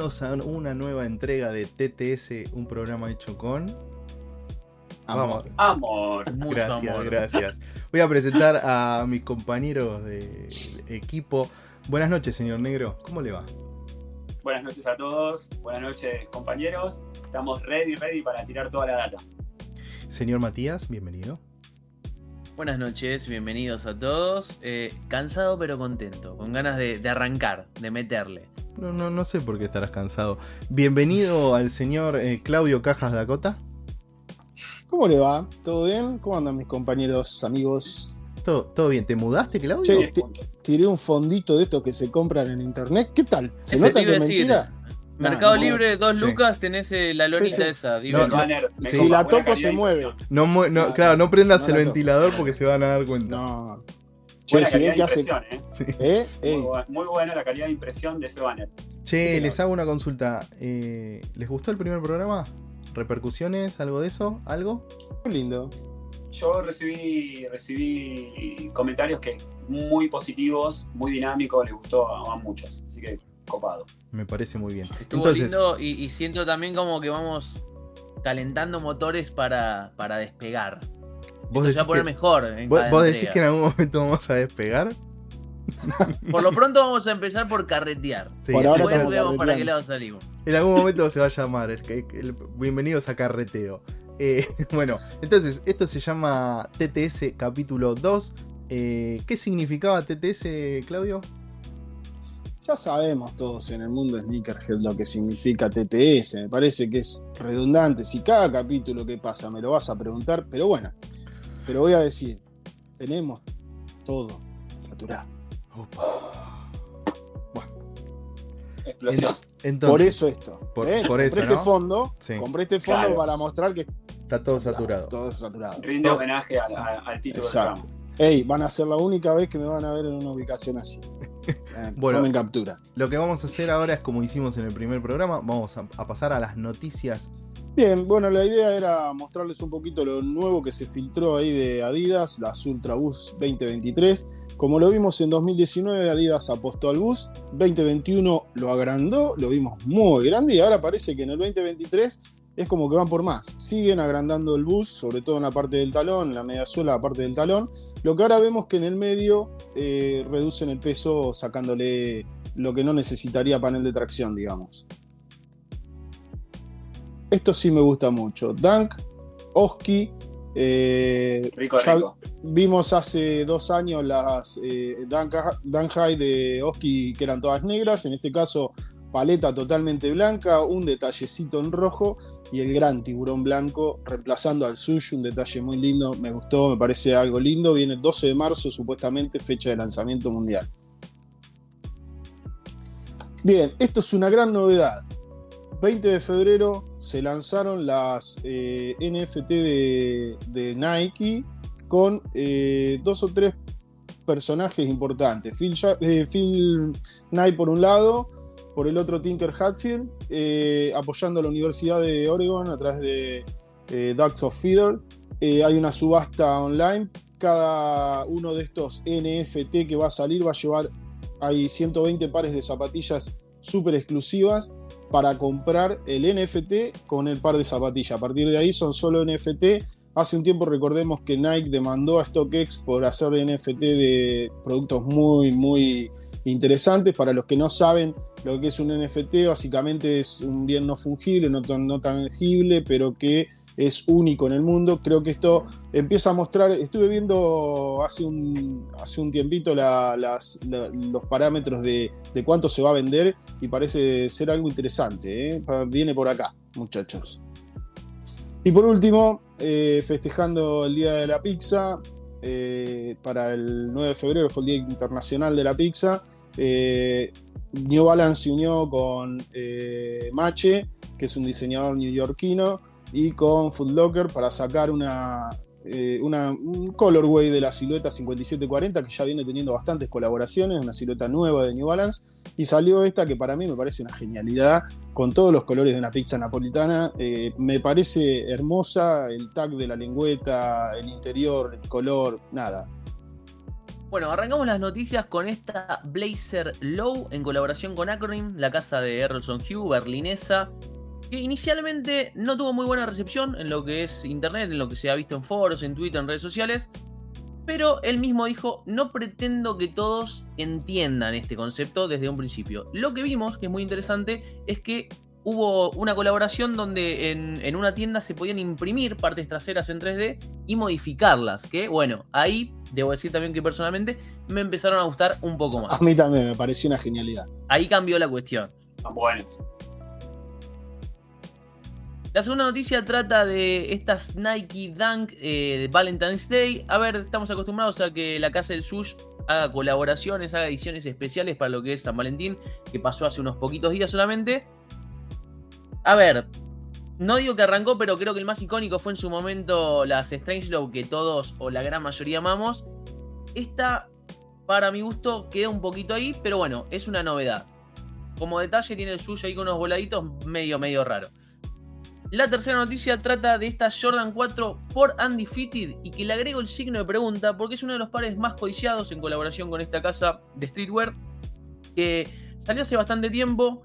Bienvenidos a una nueva entrega de TTS, un programa hecho con. Amor. Amor. Mucho Gracias, amor. gracias. Voy a presentar a mis compañeros de equipo. Buenas noches, señor Negro. ¿Cómo le va? Buenas noches a todos. Buenas noches, compañeros. Estamos ready, ready para tirar toda la data. Señor Matías, bienvenido. Buenas noches, bienvenidos a todos. Eh, cansado pero contento, con ganas de, de arrancar, de meterle. No, no, no sé por qué estarás cansado. Bienvenido al señor eh, Claudio Cajas Dakota. ¿Cómo le va? ¿Todo bien? ¿Cómo andan mis compañeros, amigos? ¿Todo, todo bien? ¿Te mudaste, Claudio? Sí. Tiré un fondito de estos que se compran en internet. ¿Qué tal? ¿Se Ese nota que es decir, mentira? Mercado no. Libre, dos Sí. lucas, tenés eh, la lonita Sí, sí. esa. No. copa, Si la toco, se mueve. No, mu- no, No, claro, no prendas no el ventilador porque se van a dar cuenta. No. Che, si que hace. ¿eh? Sí. ¿Eh? Muy, buena la calidad de impresión de ese banner. Che, les hago una consulta. Eh, ¿Les gustó el primer programa? ¿Repercusiones? ¿Algo de eso? ¿Algo? muy lindo. Yo recibí, recibí comentarios que muy positivos, muy dinámicos, les gustó a, a muchos. Así que copado. Me parece muy bien. Estuvo Entonces, lindo y, y siento también como que vamos calentando motores para, para despegar. vos Esto se va decís, a poner que, mejor. en vos- cada vos decís que en algún momento vamos a despegar. Por lo pronto vamos a empezar por carretear. Sí, Por ahora Después estamos vemos para qué carreteando. lado salimos. En algún momento se va a llamar. el, el- el- bienvenidos a Carreteo. Eh, bueno, entonces, esto se llama TTS capítulo 2. Eh, ¿Qué significaba TTS, Claudio? Ya sabemos todos en el mundo de Sneakerhead lo que significa TTS. Me parece que es redundante. Si cada capítulo que pasa me lo vas a preguntar, pero bueno. Pero voy a decir: tenemos todo saturado. Opa. Explosión. Entonces, por eso esto. por- ¿eh? por eso, compré este ¿no? fondo. Sí. Compré este fondo Claro. para mostrar que está todo saturado. Todo saturado. Rinde homenaje al, al- al título Exacto. del programa. Ey, van a ser la única vez que me van a ver en una ubicación así. Eh, Bueno. tomen captura. Lo que vamos a hacer ahora es como hicimos en el primer programa. Vamos a, a pasar a las noticias. Bien, bueno, la idea era mostrarles un poquito lo nuevo que se filtró ahí de Adidas, las Ultra Boost 2023. Como lo vimos en 2019, Adidas apostó al Boost. 2021 lo agrandó, lo vimos muy grande y ahora parece que en el 2023 es como que van por más. Siguen agrandando el Boost, sobre todo en la parte del talón, en la media suela, la parte del talón. Lo que ahora vemos que en el medio eh, reducen el peso sacándole lo que no necesitaría panel de tracción, digamos. Esto sí me gusta mucho. Dunk, Oski. eh, Rico, ya rico. Vimos hace dos años las eh, Dunk, Dunk High de Oski que eran todas negras. En este caso, paleta totalmente blanca, un detallecito en rojo y el gran tiburón blanco reemplazando al suyo. Un detalle muy lindo, me gustó, me parece algo lindo. Viene el 12 de marzo, supuestamente, fecha de lanzamiento mundial. Bien, esto es una gran novedad. 20 de febrero se lanzaron las eh, NFT de, de Nike con eh, dos o tres personajes importantes. Phil, eh, Phil por un lado, por el otro Tinker Hatfield, eh, apoyando a la Universidad de Oregon a través de eh, Ducks of Feeder. Eh, hay una subasta online. Cada uno de estos NFT que va a salir va a llevar, hay 120 pares de zapatillas súper exclusivas para comprar el NFT con el par de zapatillas. A partir de ahí son solo NFT. Hace un tiempo recordemos que Nike demandó a StockX por hacer NFT de productos muy, muy interesantes. Para los que no saben lo que es un NFT, básicamente es un bien no fungible, no, no tangible, pero que es único en el mundo. Creo que esto empieza a mostrar, estuve viendo hace un, hace un tiempito los parámetros de, de cuánto se va a vender y parece ser algo interesante. ¿eh? Viene por acá, muchachos. Y por último, eh, festejando el Día de la Pizza, eh, para el 9 de febrero fue el Día Internacional de la Pizza. eh, New Balance se unió con Mache, que es un diseñador neoyorquino, y con Foot Locker para sacar una, eh, una- un colorway de la silueta 5740 que ya viene teniendo bastantes colaboraciones, una silueta nueva de New Balance. Y salió esta que para mí me parece una genialidad, con todos los colores de una pizza napolitana. Eh, me parece hermosa, el tag de la lengüeta, el interior, el color, nada. Bueno, arrancamos las noticias con esta Blazer Low en colaboración con Acronym, la casa de Errolson Hugh, berlinesa, que inicialmente no tuvo muy buena recepción en lo que es internet, en lo que se ha visto en foros, en Twitter, en redes sociales, pero él mismo dijo, no pretendo que todos entiendan este concepto desde un principio. Lo que vimos, que es muy interesante, es que hubo una colaboración donde en, una tienda se podían imprimir partes traseras en 3D y modificarlas. Que bueno, ahí debo decir también que personalmente me empezaron a gustar un poco más. A mí también me pareció una genialidad. Ahí cambió la cuestión. Están buenos. La segunda noticia trata de estas Nike Dunk eh, de Valentine's Day. A ver, estamos acostumbrados a que la casa del Sush haga colaboraciones, haga ediciones especiales para lo que es San Valentín, que pasó hace unos poquitos días solamente. A ver, no digo que arrancó, pero creo que el más icónico fue en su momento las Strangelove que todos o la gran mayoría amamos. Esta, para mi gusto, queda un poquito ahí, pero bueno, es una novedad. Como detalle tiene el suyo ahí con unos voladitos medio, medio raro. La tercera noticia trata de esta Jordan 4 por Undefeated y que le agrego el signo de pregunta porque es uno de los pares más codiciados en colaboración con esta casa de streetwear que salió hace bastante tiempo,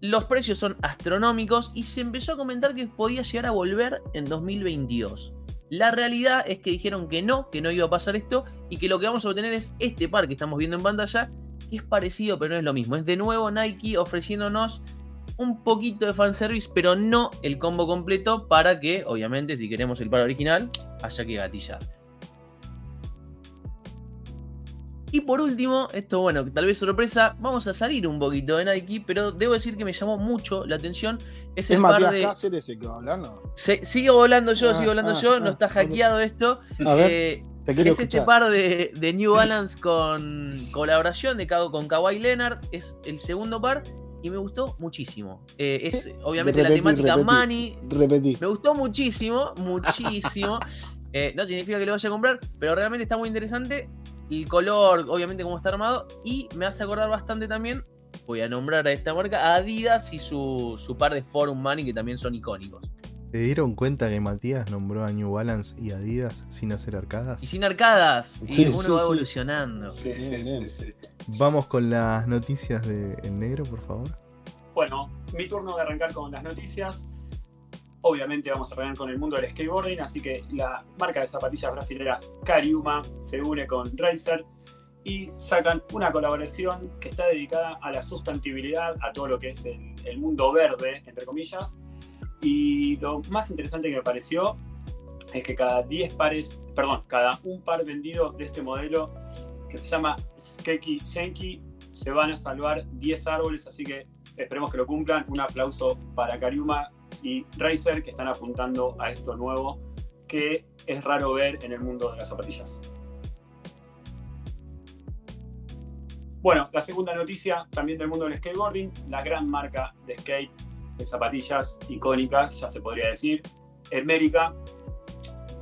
los precios son astronómicos y se empezó a comentar que podía llegar a volver en 2022. La realidad es que dijeron que no, que no iba a pasar esto y que lo que vamos a obtener es este par que estamos viendo en pantalla, que es parecido pero no es lo mismo. Es de nuevo Nike ofreciéndonos un poquito de fanservice, pero no el combo completo para que, obviamente, si queremos el par original, haya que gatillar. Y por último, esto bueno, tal vez sorpresa, vamos a salir un poquito de Nike, pero debo decir que me llamó mucho la atención. Es, el Matías de... Cáceres el que va hablando. sigo volando yo, ah, sigo volando ah, yo, no ah, está hackeado esto. A ver, eh, es este par de, New Balance con colaboración de con Kawhi Leonard, es el segundo par y me gustó muchísimo. Eh, es obviamente la temática Money. Repetí. Me gustó muchísimo, muchísimo. Eh, no significa que lo vaya a comprar, pero realmente está muy interesante el color, obviamente, cómo está armado. Y me hace acordar bastante también, voy a nombrar a esta marca, Adidas y su, su par de Forum Money, que también son icónicos. ¿Se dieron cuenta que Matías nombró a New Balance y Adidas sin hacer arcadas? Y sin arcadas. Y uno va evolucionando. Sí, sí, Vamos con las noticias de El Negro, por favor. Bueno, mi turno de arrancar con las noticias. Obviamente vamos a arrancar con el mundo del skateboarding, así que la marca de zapatillas brasileñas Cariuma se une con Razer y sacan una colaboración que está dedicada a la sustentabilidad, a todo lo que es el, mundo verde, entre comillas. Y lo más interesante que me pareció es que cada 10 pares, perdón, cada un par vendido de este modelo que se llama Skeki Shenki, se van a salvar 10 árboles, así que esperemos que lo cumplan. Un aplauso para Cariuma y Razer que están apuntando a esto nuevo que es raro ver en el mundo de las zapatillas. Bueno, la segunda noticia también del mundo del skateboarding, la gran marca de skate de zapatillas icónicas, ya se podría decir, América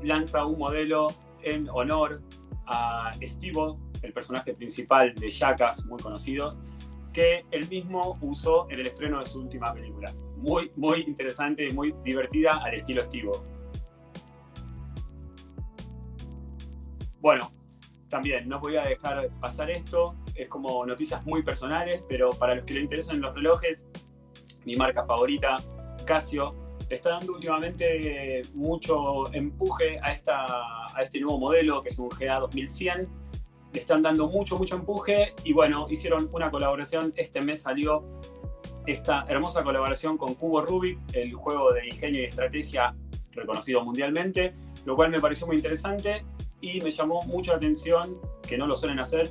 lanza un modelo en honor a Steve, el personaje principal de Jackass, muy conocidos, que él mismo usó en el estreno de su última película muy, muy interesante y muy divertida al estilo estivo. Bueno, también no podía dejar pasar esto, es como noticias muy personales, pero para los que le interesan los relojes, mi marca favorita, Casio, está dando últimamente mucho empuje a, esta, a este nuevo modelo que es un GA 2100. Están dando mucho, mucho empuje y bueno, hicieron una colaboración. Este mes salió esta hermosa colaboración con Cubo Rubik, el juego de ingenio y estrategia reconocido mundialmente, lo cual me pareció muy interesante y me llamó mucho la atención, que no lo suelen hacer,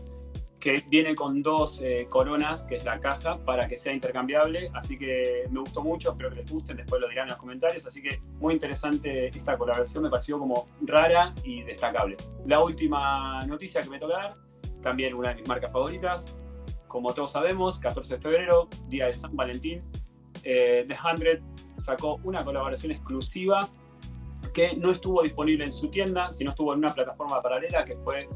que viene con dos eh, coronas, que es la caja, para que sea intercambiable, así que me gustó mucho, espero que les gusten, después lo dirán en los comentarios, así que muy interesante esta colaboración, me pareció como rara y destacable. La última noticia que me toca dar, también una de mis marcas favoritas, como todos sabemos, 14 de febrero, día de San Valentín, eh, The 100 sacó una colaboración exclusiva que no estuvo disponible en su tienda, sino estuvo en una plataforma paralela que fue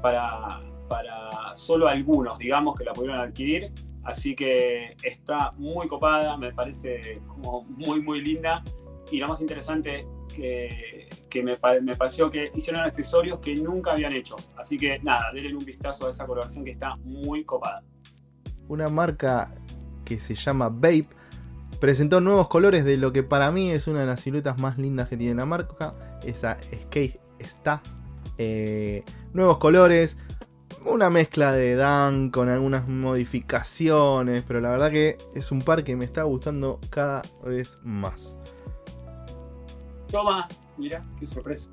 para, para solo algunos, digamos, que la pudieron adquirir. Así que está muy copada, me parece como muy, muy linda. y lo más interesante que, me, me pareció que hicieron accesorios que nunca habían hecho. Así que nada, denle un vistazo a esa colaboración que está muy copada. Una marca que se llama Vape presentó nuevos colores de lo que para mí es una de las siluetas más lindas que tiene la marca. Esa Skate está. Eh, nuevos colores. Una mezcla de Dan con algunas modificaciones. Pero la verdad que es un par que me está gustando cada vez más. Toma, mira, qué sorpresa.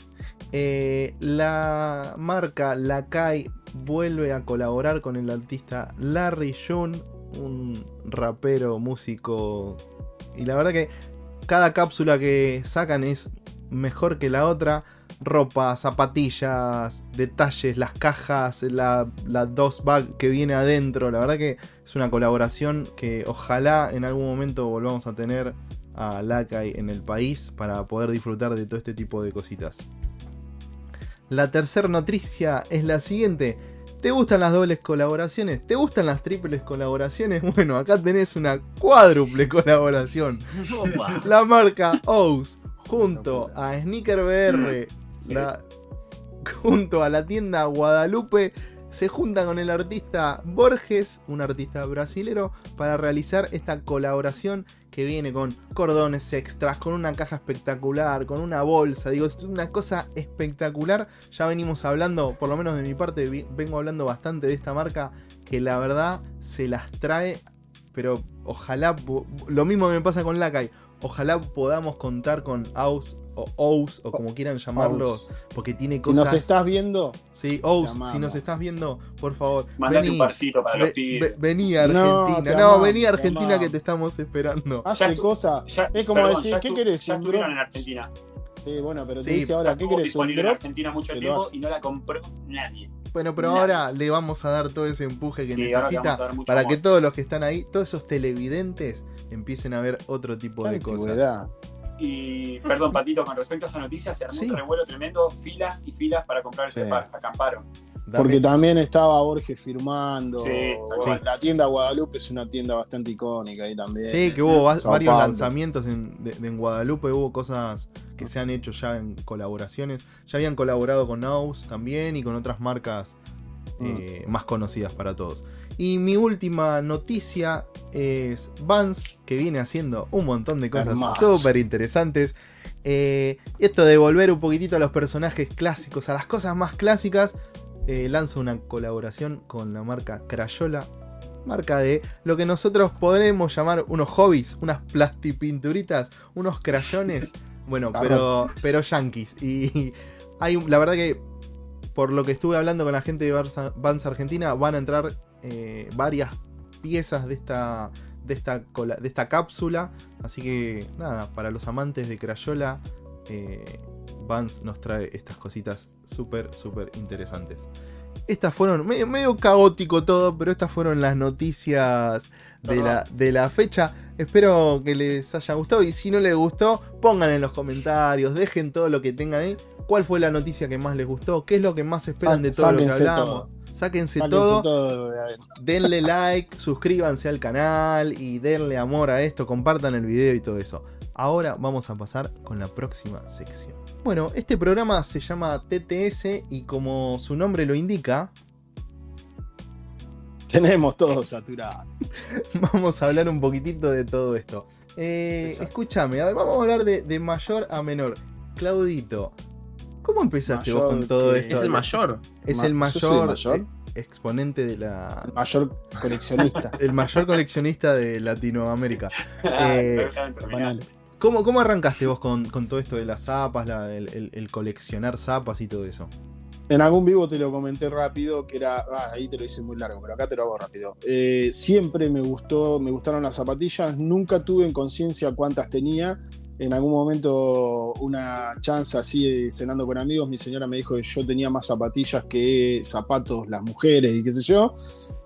Eh, la marca Lakai vuelve a colaborar con el artista Larry June, un rapero, músico. Y la verdad que cada cápsula que sacan es mejor que la otra. Ropa, zapatillas, detalles, las cajas, la, la dos bag que viene adentro. La verdad que es una colaboración que ojalá en algún momento volvamos a tener a Lakai en el país para poder disfrutar de todo este tipo de cositas. La tercera noticia es la siguiente. ¿Te gustan las dobles colaboraciones? ¿Te gustan las triples colaboraciones? Bueno, acá tenés una cuádruple colaboración. La marca O's junto a Sneaker BR, Junto a la tienda Guadalupe, se juntan con el artista Borges, un artista brasilero, para realizar esta colaboración que viene con cordones extras, con una caja espectacular, con una bolsa. Digo, es una cosa espectacular. Ya venimos hablando, por lo menos de mi parte, vengo hablando bastante de esta marca que la verdad se las trae. Pero ojalá, lo mismo me pasa con Lakai. Ojalá podamos contar con Aus o Ous o como quieran llamarlo, porque tiene Si cosas. nos estás viendo, Sí, Ous, si nos estás viendo, por favor, Mandate vení, un parcito para los pibes. ve- vení a No, Argentina. No, amamos, vení a Argentina amamos. que te estamos esperando. Hace cosas. Es como perdón, decir, ya ¿qué querés? Ya ¿Un estuvieron drop? en Argentina. Sí, bueno, pero Sí, te dice ahora, ¿qué querés? ¿Un disponible en drop? Argentina mucho tiempo y no la compró nadie. Bueno, pero ahora le vamos a dar todo ese empuje que Sí, necesita para amor. que todos los que están ahí, todos esos televidentes, empiecen a ver otro tipo Qué de cosas. Y perdón, Patito, con respecto a esa noticia, se armó Sí. un revuelo tremendo, filas y filas para comprar Sí. ese par, acamparon. Dame- Porque también estaba Borges firmando. Sí. La tienda Guadalupe es una tienda bastante icónica ahí también. Sí, que hubo va- Sao varios Paulo. lanzamientos en, de- de- en Guadalupe, hubo cosas que se han hecho ya en colaboraciones. Ya habían colaborado con Aus también y con otras marcas eh, más conocidas para todos. Y mi última noticia es Vans, que viene haciendo un montón de cosas súper interesantes. Eh, esto de volver un poquitito a los personajes clásicos, a las cosas más clásicas, eh, lanza una colaboración con la marca Crayola. Marca de lo que nosotros podremos llamar unos hobbies, unas plastipinturitas, unos crayones. Bueno, pero, pero yankees. Y hay la verdad que por lo que estuve hablando con la gente de Vans Argentina, van a entrar eh, varias piezas de esta, de, esta cola- de esta cápsula. Así que nada, para los amantes de Crayola, eh, Vans nos trae estas cositas súper, súper interesantes. Estas fueron, medio, medio caótico todo, pero estas fueron las noticias de la, de la fecha. Espero que les haya gustado y si no les gustó, pongan en los comentarios, dejen todo lo que tengan ahí. ¿Cuál fue la noticia que más les gustó? ¿Qué es lo que más esperan de todo lo que hablamos? todo. Sáquense, Sáquense todo, denle like, suscríbanse al canal y denle amor a esto, compartan el video y todo eso. Ahora vamos a pasar con la próxima sección. Bueno, este programa se llama TTS y como su nombre lo indica, Tenemos todo saturado. vamos a hablar un poquitito de todo esto. Eh, escúchame, a ver, vamos a hablar de, de mayor a menor. Claudito, ¿cómo empezaste vos con todo que- esto? Es el mayor. Es Ma- el ¿Yo mayor, soy el mayor? exponente de la... El mayor coleccionista. El mayor coleccionista de Latinoamérica. Eh. ¿Cómo, cómo arrancaste vos con, con todo esto de las zapas, el coleccionar zapas y todo eso? En algún vivo te lo comenté rápido, que era. ah, ahí te lo hice muy largo, pero acá te lo hago rápido. Eh, siempre me gustó, me gustaron las zapatillas, nunca tuve en conciencia cuántas tenía. En algún momento, una chance así, eh, cenando con amigos, mi señora me dijo que yo tenía más zapatillas que zapatos las mujeres y qué sé yo.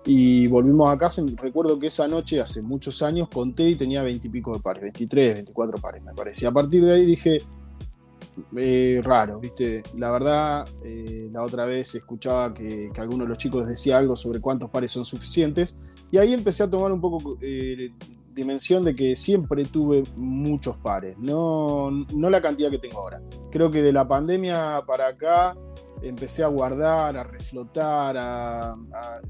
Y volvimos a casa. Recuerdo que esa noche, hace muchos años, conté y tenía veintipico de pares, 23, 24 pares, me parece. Y a partir de ahí dije, eh, raro, ¿viste? La verdad, eh, la otra vez escuchaba que, que alguno de los chicos decía algo sobre cuántos pares son suficientes. Y ahí empecé a tomar un poco dimensión de que siempre tuve muchos pares, no, no la cantidad que tengo ahora. Creo que de la pandemia para acá empecé a guardar, a reflotar, a,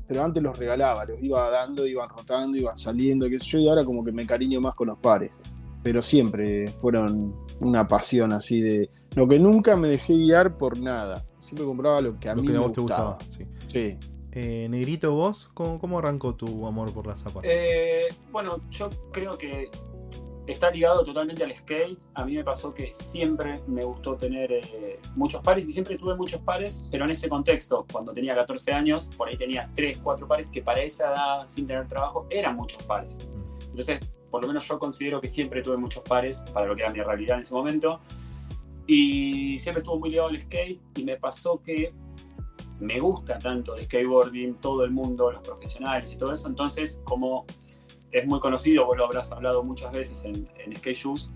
pero antes los regalaba, los iba dando, iban rotando, iban saliendo, qué sé yo, y ahora como que me cariño más con los pares. Pero siempre fueron una pasión así de. Lo que nunca me dejé guiar por nada. Siempre compraba lo que a mí me gustaba. sí. Eh, Negrito, vos, ¿cómo, arrancó tu amor por las zapatos? Eh, bueno, yo creo que está ligado totalmente al skate. A mí me pasó que siempre me gustó tener eh, muchos pares y siempre tuve muchos pares, pero en ese contexto, cuando tenía 14 años, por ahí tenía 3, 4 pares que para esa edad, sin tener trabajo, eran muchos pares. Entonces, por lo menos yo considero que siempre tuve muchos pares para lo que era mi realidad en ese momento. Y siempre estuvo muy ligado al skate y me pasó que me gusta tanto el skateboarding, todo el mundo, los profesionales y todo eso. Entonces, como es muy conocido, vos lo habrás hablado muchas veces en, Skate Shoes,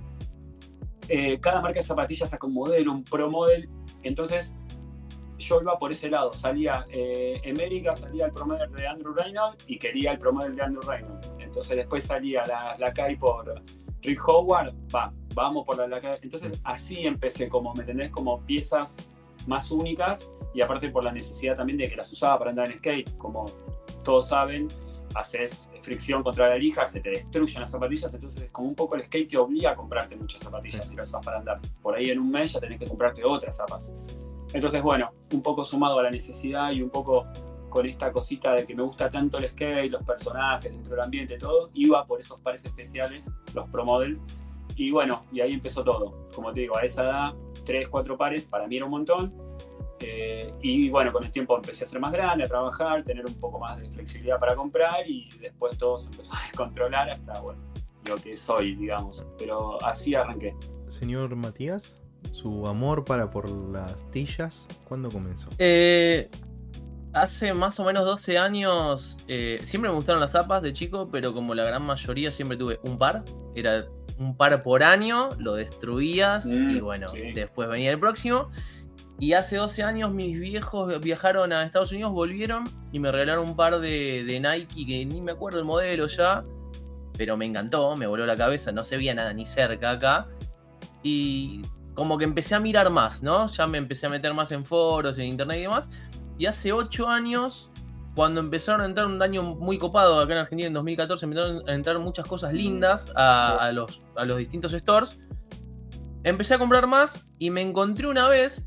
eh, cada marca de zapatillas saca un modelo, un pro model. Entonces, yo iba por ese lado. Salía eh, América, salía el pro model de Andrew Reynolds y quería el pro model de Andrew Reynolds. Entonces, después salía la, la Kai por Rick Howard, va, vamos por la, la Entonces, así empecé, como, ¿me entendés? Como piezas más únicas y aparte por la necesidad también de que las usaba para andar en skate. Como todos saben, haces fricción contra la lija, se te destruyen las zapatillas, entonces es como un poco el skate te obliga a comprarte muchas zapatillas si las usas para andar. Por ahí en un mes ya tenés que comprarte otras zapas. Entonces, bueno, un poco sumado a la necesidad y un poco con esta cosita de que me gusta tanto el skate, los personajes, dentro del ambiente, todo, iba por esos pares especiales, los Pro Models. Y bueno, y ahí empezó todo. Como te digo, a esa edad, tres, cuatro pares, para mí era un montón eh, y bueno, con el tiempo empecé a ser más grande, a trabajar, tener un poco más de flexibilidad para comprar y después todo se empezó a descontrolar hasta, bueno, lo que soy, digamos. Pero así arranqué. Señor Matías, su amor para por las tillas, ¿cuándo comenzó? Eh, hace más o menos 12 años, eh, siempre me gustaron las zapas de chico, pero como la gran mayoría siempre tuve un par, era un par por año, lo destruías y mm, bueno, después venía el próximo. Y hace 12 años mis viejos viajaron a Estados Unidos, volvieron y me regalaron un par de, Nike que ni me acuerdo el modelo ya, pero me encantó, me voló la cabeza, no se veía nada ni cerca acá. Y como que empecé a mirar más, ¿no? Ya me empecé a meter más en foros, en internet y demás. Y hace 8 años, cuando empezaron a entrar un año muy copado acá en Argentina, en 2014, empezaron a entrar muchas cosas lindas a, los, a distintos stores. Empecé a comprar más y me encontré una vez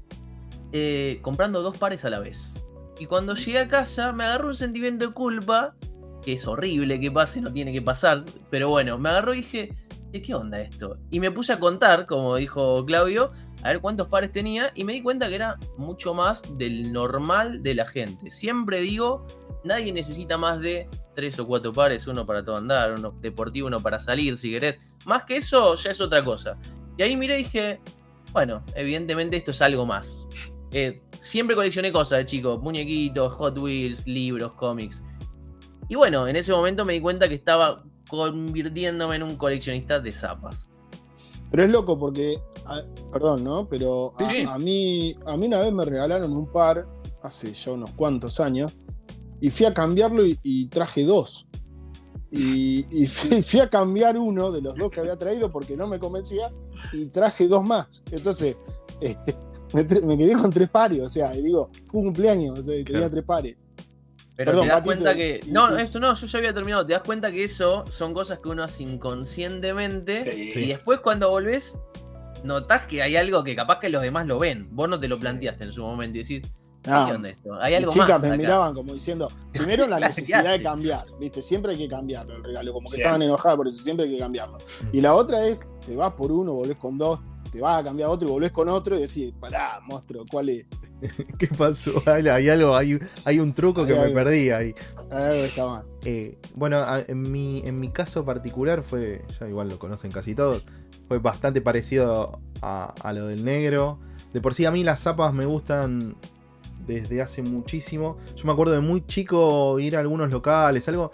eh, comprando dos pares a la vez. Y cuando llegué a casa me agarró un sentimiento de culpa, que es horrible que pase, no tiene que pasar, pero bueno, me agarró y dije, ¿qué onda esto? Y me puse a contar, como dijo Claudio, a ver cuántos pares tenía y me di cuenta que era mucho más del normal de la gente. Siempre digo, nadie necesita más de tres o cuatro pares, uno para todo andar, uno deportivo, uno para salir, si querés. Más que eso, ya es otra cosa. Y ahí miré y dije, bueno, evidentemente esto es algo más. Eh, siempre coleccioné cosas de chico, muñequitos, Hot Wheels, libros, cómics. Y bueno, en ese momento me di cuenta que estaba convirtiéndome en un coleccionista de zapas. Pero es loco porque, perdón, ¿no? Pero a, mí, a mí una vez me regalaron un par, hace ya unos cuantos años, y fui a cambiarlo y, traje dos. Y, fui, a cambiar uno de los dos que había traído porque no me convencía y traje dos más. Entonces, eh, me, quedé con tres pares, o sea, y digo, fue un cumpleaños, o sea, tenía tres pares. Pero te das cuenta que. No, esto no, yo ya había terminado. Te das cuenta que eso son cosas que uno hace inconscientemente. Y después cuando volvés, notás que hay algo que capaz que los demás lo ven. Vos no te lo planteaste en su momento y decís. Ah, ¿Qué onda esto? Hay algo chicas me miraban como diciendo, primero la necesidad de cambiar, ¿viste? Siempre hay que cambiarlo el regalo, como que estaban enojadas por eso, siempre hay que cambiarlo. Mm. Y la otra es, te vas por uno, volvés con dos, te vas a cambiar otro y volvés con otro y decís, pará, monstruo, ¿cuál es? ¿Qué pasó? Hay, algo, hay, hay un truco que me perdí ahí. Algo está mal. Eh, bueno, en mi, en mi caso particular fue, ya igual lo conocen casi todos, fue bastante parecido a, a lo del negro. De por sí a mí las zapas me gustan desde hace muchísimo. Yo me acuerdo de muy chico ir a algunos locales, algo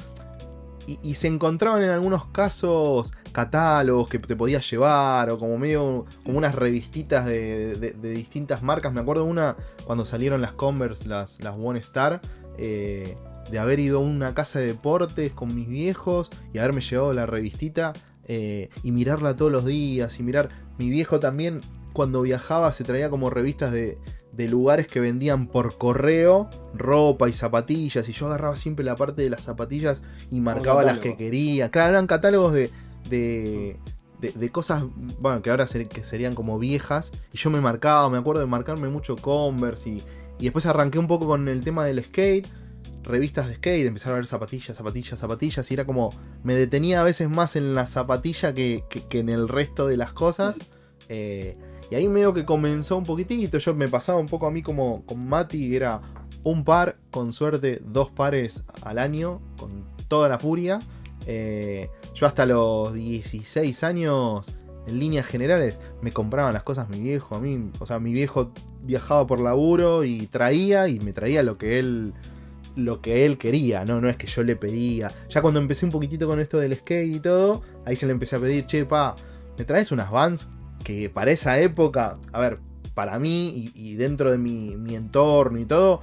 y, se encontraban en algunos casos catálogos que te podías llevar o como medio como unas revistitas de, distintas marcas. Me acuerdo una cuando salieron las Converse, las, las One Star. Eh, de haber ido a una casa de deportes con mis viejos y haberme llevado la revistita eh, y mirarla todos los días y mirar. Mi viejo también cuando viajaba se traía como revistas de, de lugares que vendían por correo ropa y zapatillas y yo agarraba siempre la parte de las zapatillas y marcaba las que quería. Claro, eran catálogos de, de, de, cosas, bueno, que ahora que serían como viejas y yo me marcaba, me acuerdo de marcarme mucho Converse y, y después arranqué un poco con el tema del skate, revistas de skate, empezar a ver zapatillas, zapatillas, zapatillas y era como, me detenía a veces más en la zapatilla que, que- que en el resto de las cosas. Eh, y ahí medio que comenzó un poquitito. Yo me pasaba un poco a mí como con Mati, era un par, con suerte dos pares al año, con toda la furia. Eh, yo hasta los 16 años, en líneas generales, me compraban las cosas mi viejo. A mí, o sea, mi viejo viajaba por laburo y traía y me traía lo que él lo que él quería, ¿no? No es que yo le pedía. Ya cuando empecé un poquitito con esto del skate y todo, ahí ya le empecé a pedir, che, pa, ¿me traes unas Vans? Que para esa época, a ver, para mí y, y dentro de mi, mi entorno y todo,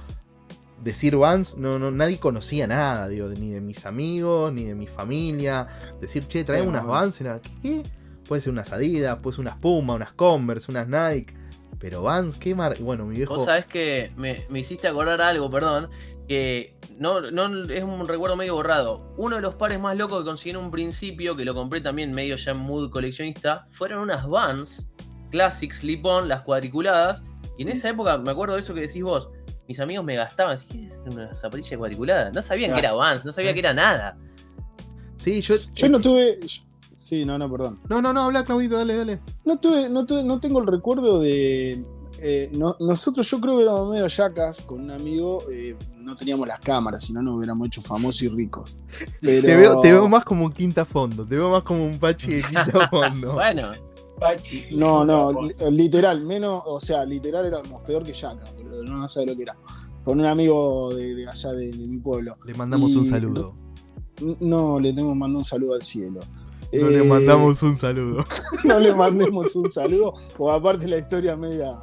decir Vans, no, no, nadie conocía nada, digo, ni de mis amigos, ni de mi familia. Decir, che, trae Sí, unas. Vans, era, ¿qué? Puede ser unas Adidas, puede ser unas Puma, unas Converse, unas Nike. Pero Vans, ¿qué mar... y Bueno, mi viejo... Vos sabés que me, me hiciste acordar algo, perdón, que no, no es un recuerdo medio borrado. Uno de los pares más locos que conseguí en un principio, que lo compré también medio ya en mood coleccionista, fueron unas Vans Classic Slip-On, las cuadriculadas. Y en esa época, me acuerdo de eso que decís vos, mis amigos me gastaban, ¿qué es una zapatilla cuadriculada? No sabían que era Vans, no sabía que era nada. Sí, yo... Yo no tuve. Sí, no, no, perdón. No, no, no, habla Claudito, dale, dale. No tuve, no tuve, no tengo el recuerdo de. eh, no- nosotros, yo creo que éramos medio yacas con un amigo, eh, no teníamos las cámaras, si no nos hubiéramos hecho famosos y ricos. Pero- Te, veo, te veo más como un quinta fondo, te veo más como un pachi de quinta fondo. Bueno, Pachi. No, no, li- literal, menos, o sea, literal éramos peor que yacas, boludo, no sabe lo que era. Con un amigo de, de allá de, de mi pueblo. Le mandamos Y- un saludo. No, le tengo que mandar un saludo al cielo. No le Eh, mandamos un saludo. no le mandemos un saludo, porque aparte la historia media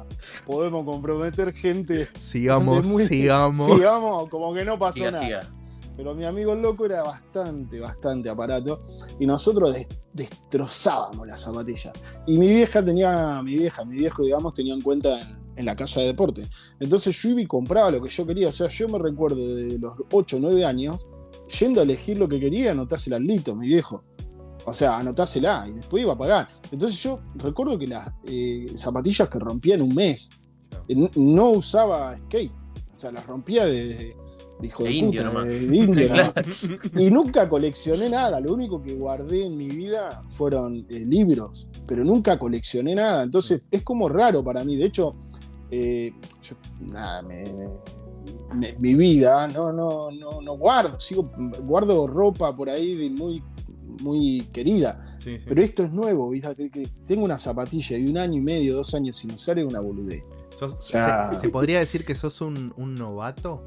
podemos comprometer gente. Sigamos, gente muy- sigamos. Sigamos, como que no pasó siga, nada. siga. Pero mi amigo loco era bastante, bastante aparato. Y nosotros des- destrozábamos las zapatillas. Y mi vieja tenía, mi vieja, mi viejo, digamos, tenía en cuenta en, en la casa de deporte. Entonces yo iba y compraba lo que yo quería. O sea, yo me recuerdo de los 8 o 9 años, yendo a elegir lo que quería, anotársela al lito, mi viejo. O sea, anotásela y después iba a pagar. Entonces yo recuerdo que las eh, zapatillas que rompía en un mes, no usaba skate. O sea, las rompía de, de- de hijo de, indio puta, nomás. de, de indio Claro. Y nunca coleccioné nada. Lo único que guardé en mi vida fueron eh, libros, pero nunca coleccioné nada. Entonces es como raro para mí. De hecho, eh, yo, nada, me- me- mi vida no, no, no, no guardo. Sigo, guardo ropa por ahí de muy, muy querida. Sí, sí. Pero esto es nuevo, ¿viste? Que tengo una zapatilla y un año y medio, dos años sin usar es una boludez. Sea- ¿se, se podría decir que sos un, un novato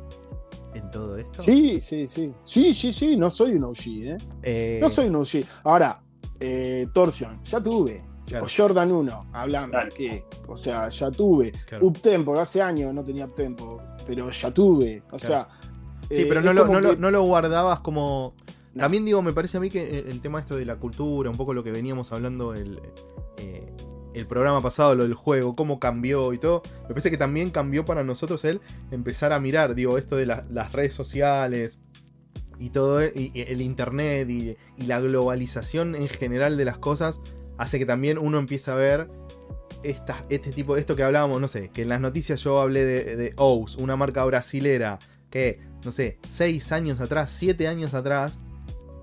en todo esto? Sí, sí, sí. Sí, sí, sí, no soy un OG, ¿eh? Eh, No soy un OG. Ahora, eh, Torsion, ya tuve. Claro. O Jordan 1, hablando. Claro. ¿qué? O sea, ya tuve. claro. Uptempo, hace años no tenía Uptempo, pero ya tuve. O sea. Sí, eh, pero no lo, no, lo, que- no lo guardabas como. No. También digo, me parece a mí que el, el tema esto de la cultura, un poco lo que veníamos hablando el, eh, el programa pasado, lo del juego, cómo cambió y todo. Me parece que también cambió para nosotros el empezar a mirar, digo, esto de la- las redes sociales y todo, y, y el internet y, la globalización en general de las cosas hace que también uno empiece a ver estas- este tipo de esto que hablábamos, no sé, que en las noticias yo hablé de, de Ous, una marca brasilera que, no sé, 6 años atrás, 7 años atrás,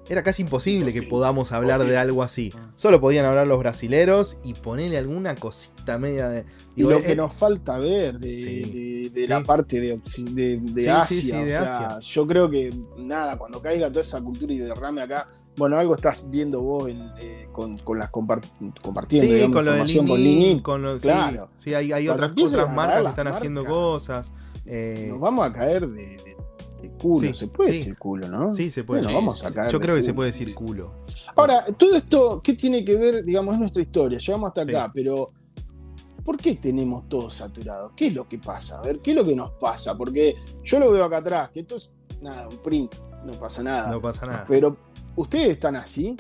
era casi imposible que podamos hablar de algo así. Solo podían hablar los brasileros y ponerle alguna cosita media de... Y lo eh, que nos falta ver de, Sí. de- de Sí. la parte de, de, de Sí, sí, Asia. sí, de o sea, Asia. yo creo que nada, cuando caiga toda esa cultura y derrame acá, bueno, algo estás viendo vos en, eh, con, con las compart- compartiendo Sí, digamos, con lo de información con lo- Claro. Sí, hay, hay otras, otras marcas que están haciendo cosas. eh, Nos vamos a caer de culo. Sí, se puede sí. decir culo, ¿no? sí, se puede. Bueno, vamos a Yo creo que se puede decir culo. Ahora, todo esto, ¿qué tiene que ver? Digamos, es nuestra historia. Llegamos hasta acá, pero ¿por qué tenemos todo saturado? ¿Qué es lo que pasa? A ver, ¿qué es lo que nos pasa? Porque yo lo veo acá atrás, que esto es nada, un print, no pasa nada. No pasa nada. Pero, ¿ustedes están así?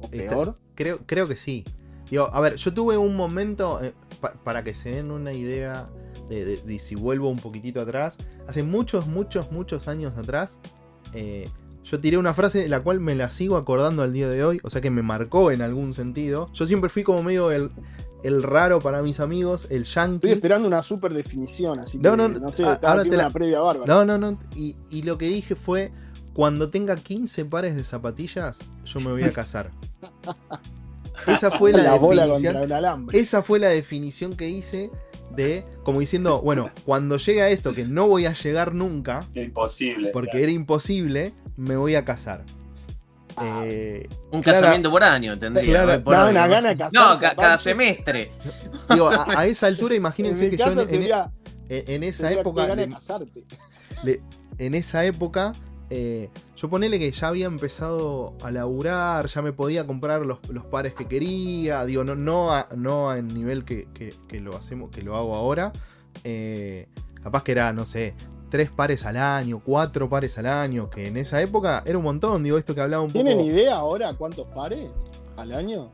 ¿O Está- peor? Creo, creo que sí. Digo, a ver, yo tuve un momento, eh, pa- para que se den una idea de, de- de si vuelvo un poquitito atrás, hace muchos, muchos, muchos años atrás, eh, yo tiré una frase de la cual me la sigo acordando al día de hoy, o sea que me marcó en algún sentido. Yo siempre fui como medio el, el raro para mis amigos, el Estoy yankee. esperando una super definición, así No, que no, no, sé, estaba ahora haciendo te la- una previa bárbara. No, no, no. Y, y lo que dije fue, cuando tenga 15 pares de zapatillas, yo me voy a casar. Esa fue la, la bola definición. contra el alambre. Esa fue la definición que hice de, como diciendo, bueno, cuando llegue a esto, que no voy a llegar nunca, Imposible. porque era imposible, me voy a casar. Ah. Eh, Un Clara- casamiento por año tendría. Da hoy, una ¿no? gana de No, casarse, ca- cada semestre. digo, a, a esa altura, En imagínense que yo en, en- sería, en esa sería época, qué gana de le- casarte. le- en esa época, eh, yo ponele que ya había empezado a laburar, ya me podía comprar los, los pares que quería, digo, no, no, a, no al nivel que, que- que lo hacemos, que lo hago ahora. eh, capaz que era, no sé, tres pares al año, cuatro pares al año, que en esa época era un montón, digo, esto que hablaba un poco. ¿Tienen idea ahora cuántos pares al año?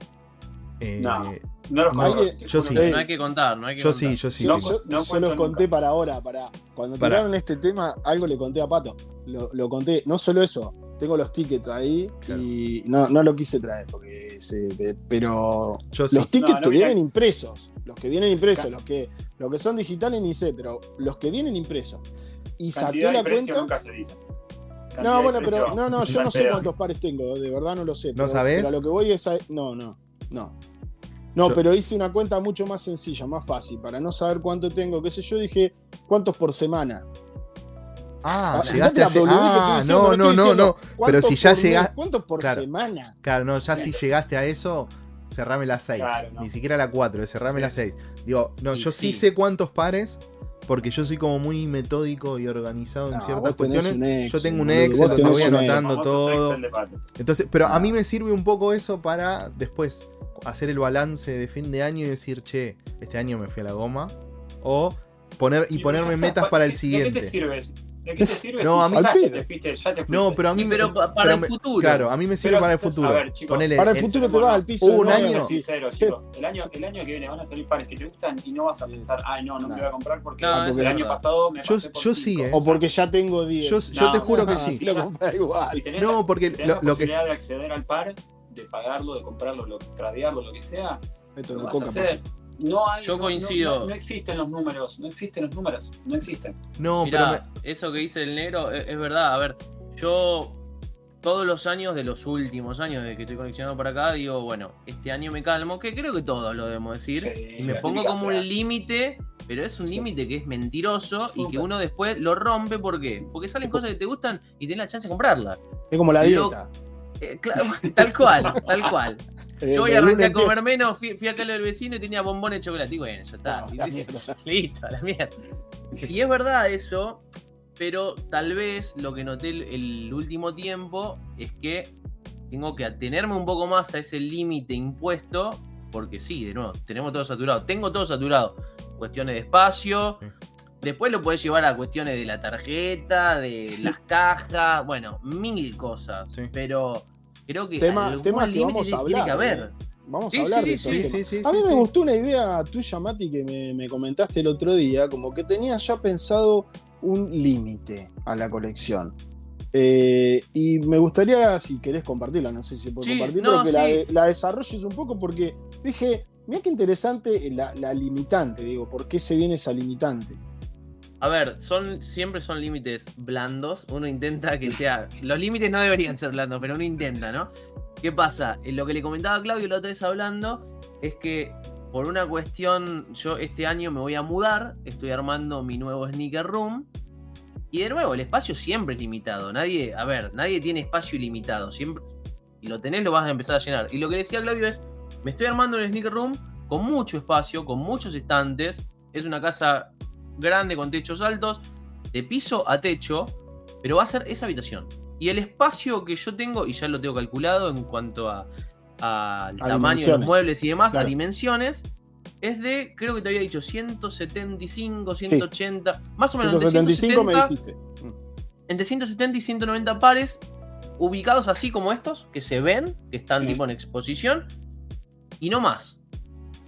eh, No. No los No, conozco, te yo sí. No hay que contar, no hay que yo contar. sí, yo sí. yo sí. no- yo- no yo los conté nunca. para ahora, para. Cuando Pará. tiraron este tema, algo le conté a Pato. Lo, lo conté, no solo eso, tengo los tickets ahí Claro. y no, no lo quise traer, porque se- de- pero Yo sí. los tickets No, no que vienen impresos, los que vienen impresos, los que, los que son digitales ni sé, pero los que vienen impresos. Y saqué la cuenta. nunca se dice. No, bueno, pero no, no, yo no sé cuántos pares tengo, de verdad no lo sé. ¿No pero, sabés? Pero a lo que voy es a- No, no, no. No, Yo- pero hice una cuenta mucho más sencilla, más fácil. Para no saber cuánto tengo, qué sé yo, dije, ¿cuántos por semana? Ah, Ah, llegaste a la que Ah, diciendo, no, no no, no. Pero ¿Cuántos si ya llegás. ¿Cuántos por Claro. semana? Claro, no, ya si llegaste a eso, cerrame las 6. Claro, no. Ni siquiera la 4, cerrame Sí. las 6. Digo, no, Y yo sí. sí. sé cuántos pares, porque yo soy como muy metódico y organizado en No, ciertas cuestiones. yo tengo un Excel donde voy anotando todo. Entonces, pero a Ah. mí me sirve un poco eso para después hacer el balance de fin de año y decir, che, este año me fui a la goma. O poner y Y ponerme metas para el ¿de- ¿De siguiente. qué te sirves? ¿De qué te sirve? No, si a mí- ya te fuiste, ya te fuiste? No, pero a mí Sí, pero pa- para pero el me- futuro. Claro, a mí me sirve Pero, para el futuro. a ver, chicos, Ponele, Para el futuro te vas al piso un año- chicos. El año, el año que viene van a salir pares que te gustan y no vas a pensar, ay, no, no, me voy a comprar porque No, el año pasado me Yo- pasé por yo sí, eh. O porque ya tengo 10. Yo, yo te juro que sí. si lo compras igual. No, la- porque la posibilidad de acceder al par, de pagarlo, de comprarlo, lo, tradearlo, lo que sea, Esto lo no vas a coca, hacer. No hay, Yo no- coincido. No, no- no existen los números, no existen los números, no existen. No, Mirá, eso que dice el negro es, es verdad. A ver, yo todos los años de los últimos años de que estoy coleccionando por acá, digo, bueno, este año me calmo, que creo que todos lo debemos decir. Sí, y me pongo como un límite, pero es un Sí. límite que es mentiroso y que uno después lo rompe. ¿Por qué? Porque salen cosas que te gustan y tenés la chance de comprarla. Es como la Lo- dieta. Eh, claro, tal cual, tal cual. Yo voy a arrancar a comer menos, fui, fui acá al del vecino y tenía bombones de chocolate. Y bueno, ya está. No, Y la listo, a la mierda. Y es verdad eso, pero tal vez lo que noté el, el último tiempo es que tengo que atenerme un poco más a ese límite impuesto, porque sí, de nuevo, tenemos todo saturado. Tengo todo saturado. Cuestiones de espacio. Sí. Después lo podés llevar a cuestiones de la tarjeta, de las cajas, bueno, mil cosas. Sí. Pero creo que Tema- temas que vamos a tiene que hablar, haber. eh. Vamos Sí, a hablar sí, de sí, sí, a mí me gustó una idea tuya, Mati, que me, me comentaste el otro día, como que tenías ya pensado un límite a la colección. Eh, y me gustaría, si querés compartirla, no sé si se puede Sí, compartir, no, pero que la, sí. de- la desarrolles un poco porque dije, mira qué interesante la, la limitante, digo, ¿por qué se viene esa limitante? A ver, siempre son límites blandos. Uno intenta que sea. Los límites no deberían ser blandos, pero uno intenta, ¿no? ¿Qué pasa? Eh, Lo que le comentaba a Claudio la otra vez hablando es que por una cuestión, yo este año me voy a mudar, estoy armando mi nuevo sneaker room. Y de nuevo, el espacio siempre es limitado. Nadie, a ver, nadie tiene espacio ilimitado. Siempre, y lo tenés, lo vas a empezar a llenar. Y lo que decía Claudio es, me estoy armando un sneaker room con mucho espacio, con muchos estantes. Es una casa grande con techos altos, de piso a techo, pero va a ser esa habitación. Y el espacio que yo tengo, y ya lo tengo calculado en cuanto a, a- al A tamaño de los muebles y demás, Claro. a dimensiones, es de, creo que te había dicho, 175, 180, más o menos entre 175 me 170, dijiste. entre 170 y 190 pares ubicados así como estos, que se ven, que están Sí. tipo en exposición, y no más.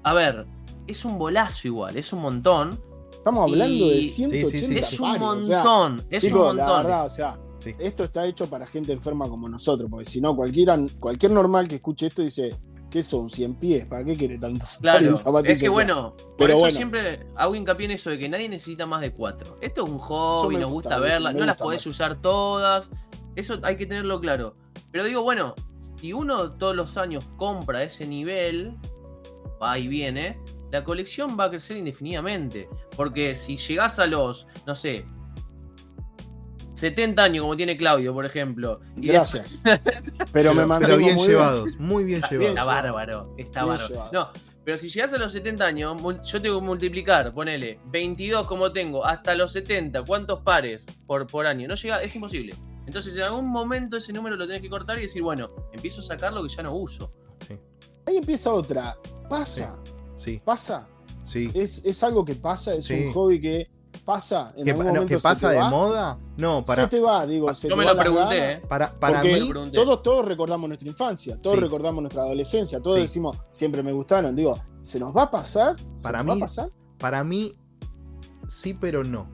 A ver, es un bolazo igual, es un montón. Estamos hablando de Y- 180 Sí, sí, sí. Es un pares, o sea, montón, es chicos, un la montón. verdad, o sea, Sí. esto está hecho para gente enferma como nosotros, porque si no, cualquiera, cualquier normal que escuche esto dice, ¿qué son? ¿100 pies? ¿Para qué quiere tantos Claro, zapatillas? es que bueno, por pero eso bueno. siempre hago hincapié en eso de que nadie necesita más de cuatro. Esto es un Eso hobby, nos gusta, verlas, no las podés usar todas. Eso hay que tenerlo claro. Pero digo, bueno, si uno todos los años compra ese nivel, va y viene, la colección va a crecer indefinidamente. Porque si llegás a los, no sé, 70 años como tiene Claudio, por ejemplo. y Gracias. Pero me mantengo Pero bien muy llevados, muy bien llevados. Está bárbaro, está Bien bárbaro. llevado. No, pero si llegas a los 70 años, yo tengo que multiplicar, ponele, 22 como tengo, hasta los 70, ¿cuántos pares por, por año? No llega, es imposible. Entonces en algún momento ese número lo tenés que cortar y decir, bueno, empiezo a sacar lo que ya no uso. Ahí empieza otra. Pasa, Sí, pasa. sí. Es, es algo que pasa, es Sí. un hobby que pasa. En ¿Que, algún pa- no, momento que se pasa te de va. moda? No, Se para, te va, digo. pa- se Yo te me va lo la pregunté, gana. ¿eh? para, para mí, pregunté. todos, todos recordamos nuestra infancia, todos Sí. recordamos nuestra adolescencia, todos Sí. decimos, siempre me gustaron. Digo, ¿se nos va a pasar? ¿Se Para nos va a mí- pasar? para mí, sí, pero no.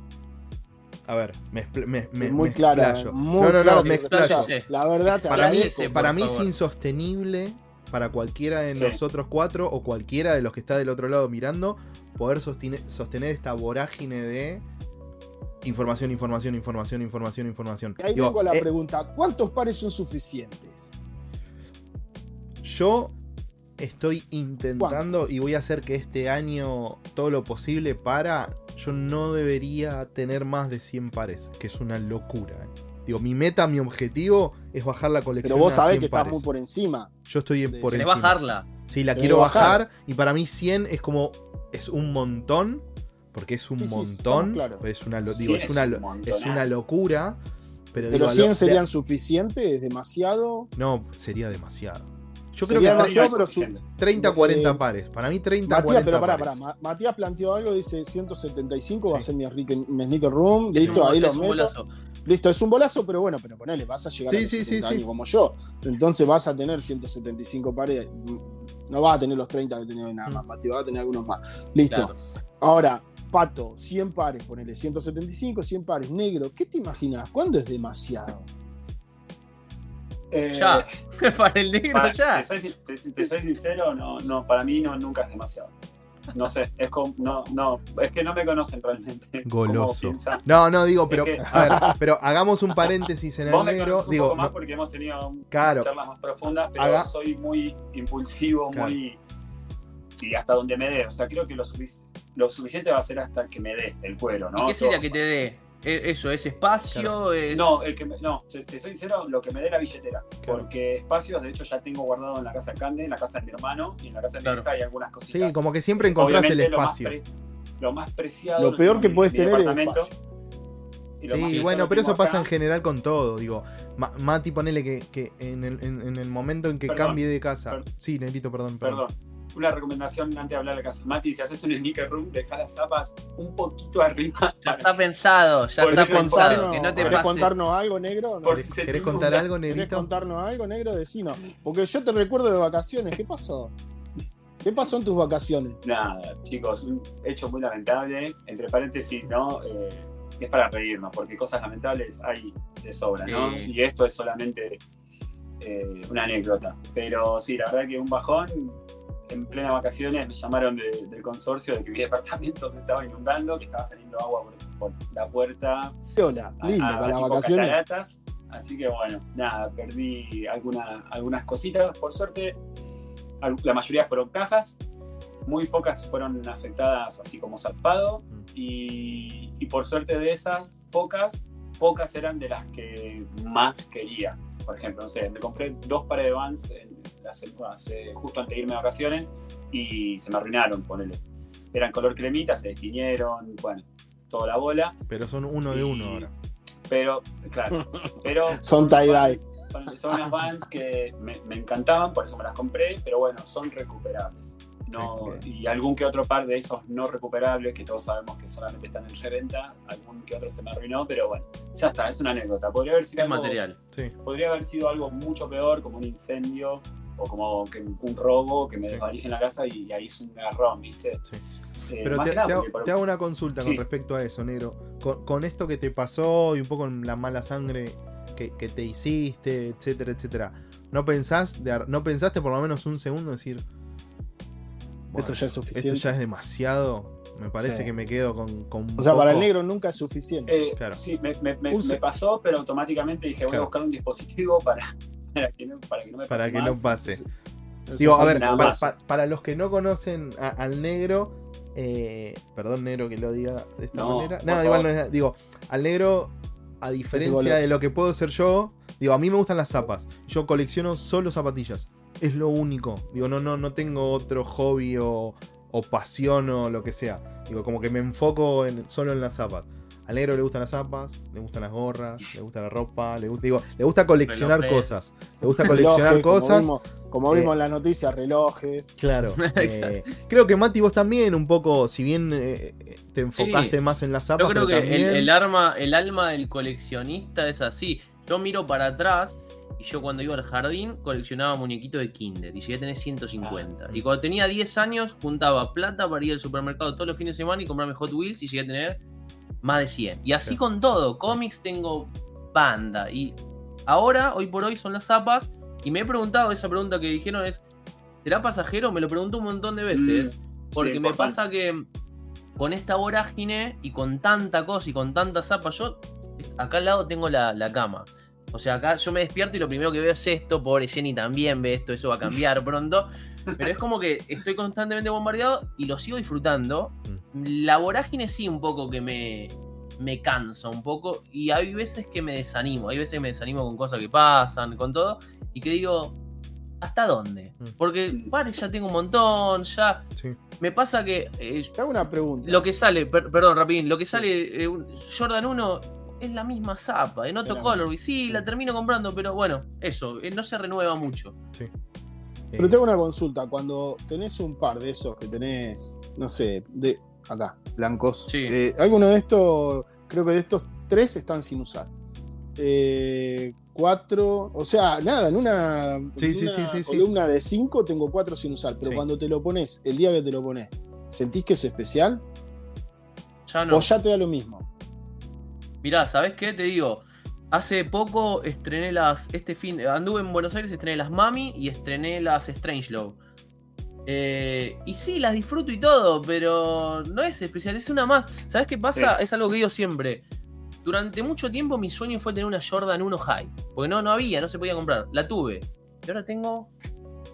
A ver, me, me, muy me clara. Muy no, no, no, me explayo. Sí. La verdad, te Para mí, para mí es favor. insostenible para cualquiera de Sí. nosotros cuatro o cualquiera de los que está del otro lado mirando poder sostener, sostener esta vorágine de información, información, información, información, información. Ahí Digo, tengo la eh, pregunta: ¿cuántos pares son suficientes? Yo estoy intentando y voy a hacer que este año todo lo posible para. Yo no debería tener más de 100 pares, que es una locura. eh. Digo, mi meta, mi objetivo es bajar la colección. Pero vos a sabés 100 que estás muy por encima. Yo estoy en- de- por Se encima. bajarla. Sí, la quiero bajar. bajar. y para mí 100 es como es un montón porque es un Sí, sí, montón, pero es una lo- digo, 100 es una es lo- un es una montonazo. locura, pero, Pero digo, a lo- 100 serían suficientes, es demasiado. no, sería demasiado. Yo Sería creo que demasiado, No pero es suficiente. 30 40 eh, pares. Para mí 30 Matías, 40 pero pará, pares. pará. Ma- Matías planteó algo, dice 175 va a Sí. ser mi, mi sneaker room. Listo, ahí lo meto. bolazo. Listo, es un bolazo, pero bueno, pero ponele, vas a llegar Sí, a los sí, sí, 70 sí. años como yo. Entonces vas a tener 175 pares. No vas a tener los 30 que tenía nada más, Mm. Mati, vas a tener algunos más. Listo. Claro. Ahora, Pato, 100 pares, ponele 175, 100 pares, negro. ¿Qué te imaginas? ¿Cuándo es demasiado? Eh, Ya. Para el negro para- ya. Te soy, te- te soy sincero, no, no, para mí no, nunca es demasiado. No sé, es como, no, no, es que no me conocen realmente. Goloso. No, no, digo, pero que- a ver, pero hagamos un paréntesis en Vos el me negro, un digo, poco más no- porque hemos tenido Claro. charlas más profundas, pero Haga- soy muy impulsivo, Claro. muy y hasta donde me dé. O sea, creo que lo, sufic- lo suficiente va a ser hasta que me dé el cuero, ¿no? ¿Y qué sería Todo- que te dé? E- Eso, es espacio, es. No, el que me- no, te, te soy sincero, lo que me dé la billetera. Claro. Porque espacios, de hecho, ya tengo guardado en la casa de Cande, en la casa de mi hermano y en la casa de Claro. mi hija hay algunas cositas. sí, como que siempre encontrás el Obviamente, lo más espacio. pre- Lo más, preciado. Lo peor que mi- puedes mi tener es espacio. Y Sí, bueno, pero eso pasa en general con todo. Digo, Ma- Mati, ponele que, que en, el, en- en el momento en que Perdón, cambie de casa. perdón. Sí, Negrito, perdón, perdón. Perdón. Una recomendación antes de hablar de casa. Mati, si haces un sneaker room, deja las zapas un poquito arriba. Ya está pensado, ya está pensado. Que no te ¿Querés pases. contarnos algo, negro? No. Por ¿Querés, si querés contar algo, ¿Querés Negrito? contarnos algo, negro? Decinos. Porque yo te recuerdo de vacaciones. ¿Qué pasó? ¿Qué pasó en tus vacaciones? Nada, chicos, un hecho muy lamentable. Entre paréntesis, ¿no? Eh, es para reírnos, porque cosas lamentables hay de sobra, ¿no? Sí. Y esto es solamente eh, una anécdota. Pero sí, la verdad que un bajón. En plena vacaciones me llamaron de- del consorcio de que mi departamento se estaba inundando, que estaba saliendo agua por, por la puerta. Hola, a- lindo a- para las tipo vacaciones. cataratas. Así que bueno, nada, perdí alguna- algunas cositas. Por suerte, la mayoría fueron cajas. Muy pocas fueron afectadas así como zarpado. Y, y por suerte de esas pocas, pocas eran de las que más quería. Por ejemplo, no sé, me compré dos pares de Vans en la se- hace- justo antes de irme de vacaciones y se me arruinaron, ponele. Eran color cremita, se destiñeron, bueno, toda la bola. Pero son uno de Y- uno ahora. Pero, claro, pero Son tie-dye. Son, son unas Vans que me, me encantaban, por eso me las compré, pero bueno, son recuperables. No, Sí, Y algún que otro par de esos no recuperables, que todos sabemos que solamente están en reventa, algún que otro se me arruinó, pero bueno, ya está, es una anécdota. Podría haber sido, Es algo, material. Sí. podría haber sido algo mucho peor, como un incendio o como que un robo que me Sí. desvalije en la casa y, ahí es un garrón, ¿viste? Sí. Eh, Pero te, que nada te hago, por- te hago una consulta con respecto a eso, negro. Con, con esto que te pasó y un poco con la mala sangre que, que te hiciste, etcétera, etcétera. ¿No, pensás de ar- ¿No pensaste por lo menos un segundo decir, bueno, Esto ya es esto suficiente. ya es demasiado? Me parece Sí. que me quedo con, con O sea, para el negro nunca es suficiente. Eh, Claro. Sí, me, me- me- Un se- me pasó, pero automáticamente dije, voy Claro. a buscar un dispositivo para, para, que, no, para que no me pase Para que más. no pase. Digo, a ver, nada para, más. para- para los que no conocen a- al negro, eh, perdón, negro, que lo diga de esta No, manera. No, igual favor. no es. Digo, al negro, a diferencia de lo que puedo ser yo, digo, a mí me gustan las zapas. Yo colecciono solo zapatillas. Es lo único. Digo, no, no, no tengo otro hobby o, o pasión o lo que sea. Digo, como que me enfoco en, solo en las zapas. Al negro le gustan las zapas, le gustan las gorras, le gusta la ropa, le gusta, digo, le gusta coleccionar Relojes. cosas. Le gusta coleccionar Relojes, como cosas. vimos- Como Eh, vimos en la noticia, relojes. Claro. eh, creo que Mati, vos también, un poco, si bien eh, eh, te enfocaste Sí. más en las zapas, Yo creo pero que también. el, el arma, el alma del coleccionista es así. Yo miro para atrás y yo cuando iba al jardín coleccionaba muñequitos de Kinder y llegué a tener 150. Ah. Y cuando tenía 10 años juntaba plata para ir al supermercado todos los fines de semana y comprarme Hot Wheels y llegué a tener más de 100. Y así con todo, cómics tengo banda. Y ahora, hoy por hoy, son las zapas. Y me he preguntado, esa pregunta que dijeron es, ¿será pasajero? Me lo pregunto un montón de veces. Mm, Porque sí, me pasa que con esta vorágine y con tanta cosa y con tanta zapa, yo acá al lado tengo la, la cama. O sea, acá yo me despierto y lo primero que veo es esto, pobre Jenny también ve esto, eso va a cambiar pronto. Pero es como que estoy constantemente bombardeado y lo sigo disfrutando. La vorágine sí un poco que me, me cansa un poco y hay veces que me desanimo, hay veces que me desanimo con cosas que pasan, con todo, y que digo, ¿hasta dónde? Mm. Porque, vale, ya tengo un montón, ya... Sí. Me pasa que eh, Te hago una pregunta. lo que sale, per- perdón, Rapidín, lo que sale eh, Jordan 1 es la misma zapa, en otro Era- color. Y sí, sí. la termino comprando, pero bueno, eso, eh, no se renueva mucho. Eh, Pero te hago una consulta. Cuando tenés un par de esos que tenés, no sé, de acá, blancos. Sí. eh, alguno de estos, creo que de estos tres están sin usar. Eh, cuatro, o sea, nada, en una, Sí, en sí, una sí, sí, sí. columna de cinco tengo cuatro sin usar. Pero Sí. cuando te lo pones, el día que te lo pones, ¿sentís que es especial? Ya no. ¿O ya te da lo mismo? Mirá, ¿sabés qué? Te digo, hace poco estrené las. Este fin. Anduve en Buenos Aires, estrené las Mami y estrené las Strangelove. Eh, y sí, las disfruto y todo, pero no es especial, es una más. ¿Sabes qué pasa? Es algo que digo siempre. Durante mucho tiempo mi sueño fue tener una Jordan 1 High. Porque no, no había, no se podía comprar. La tuve. Y ahora tengo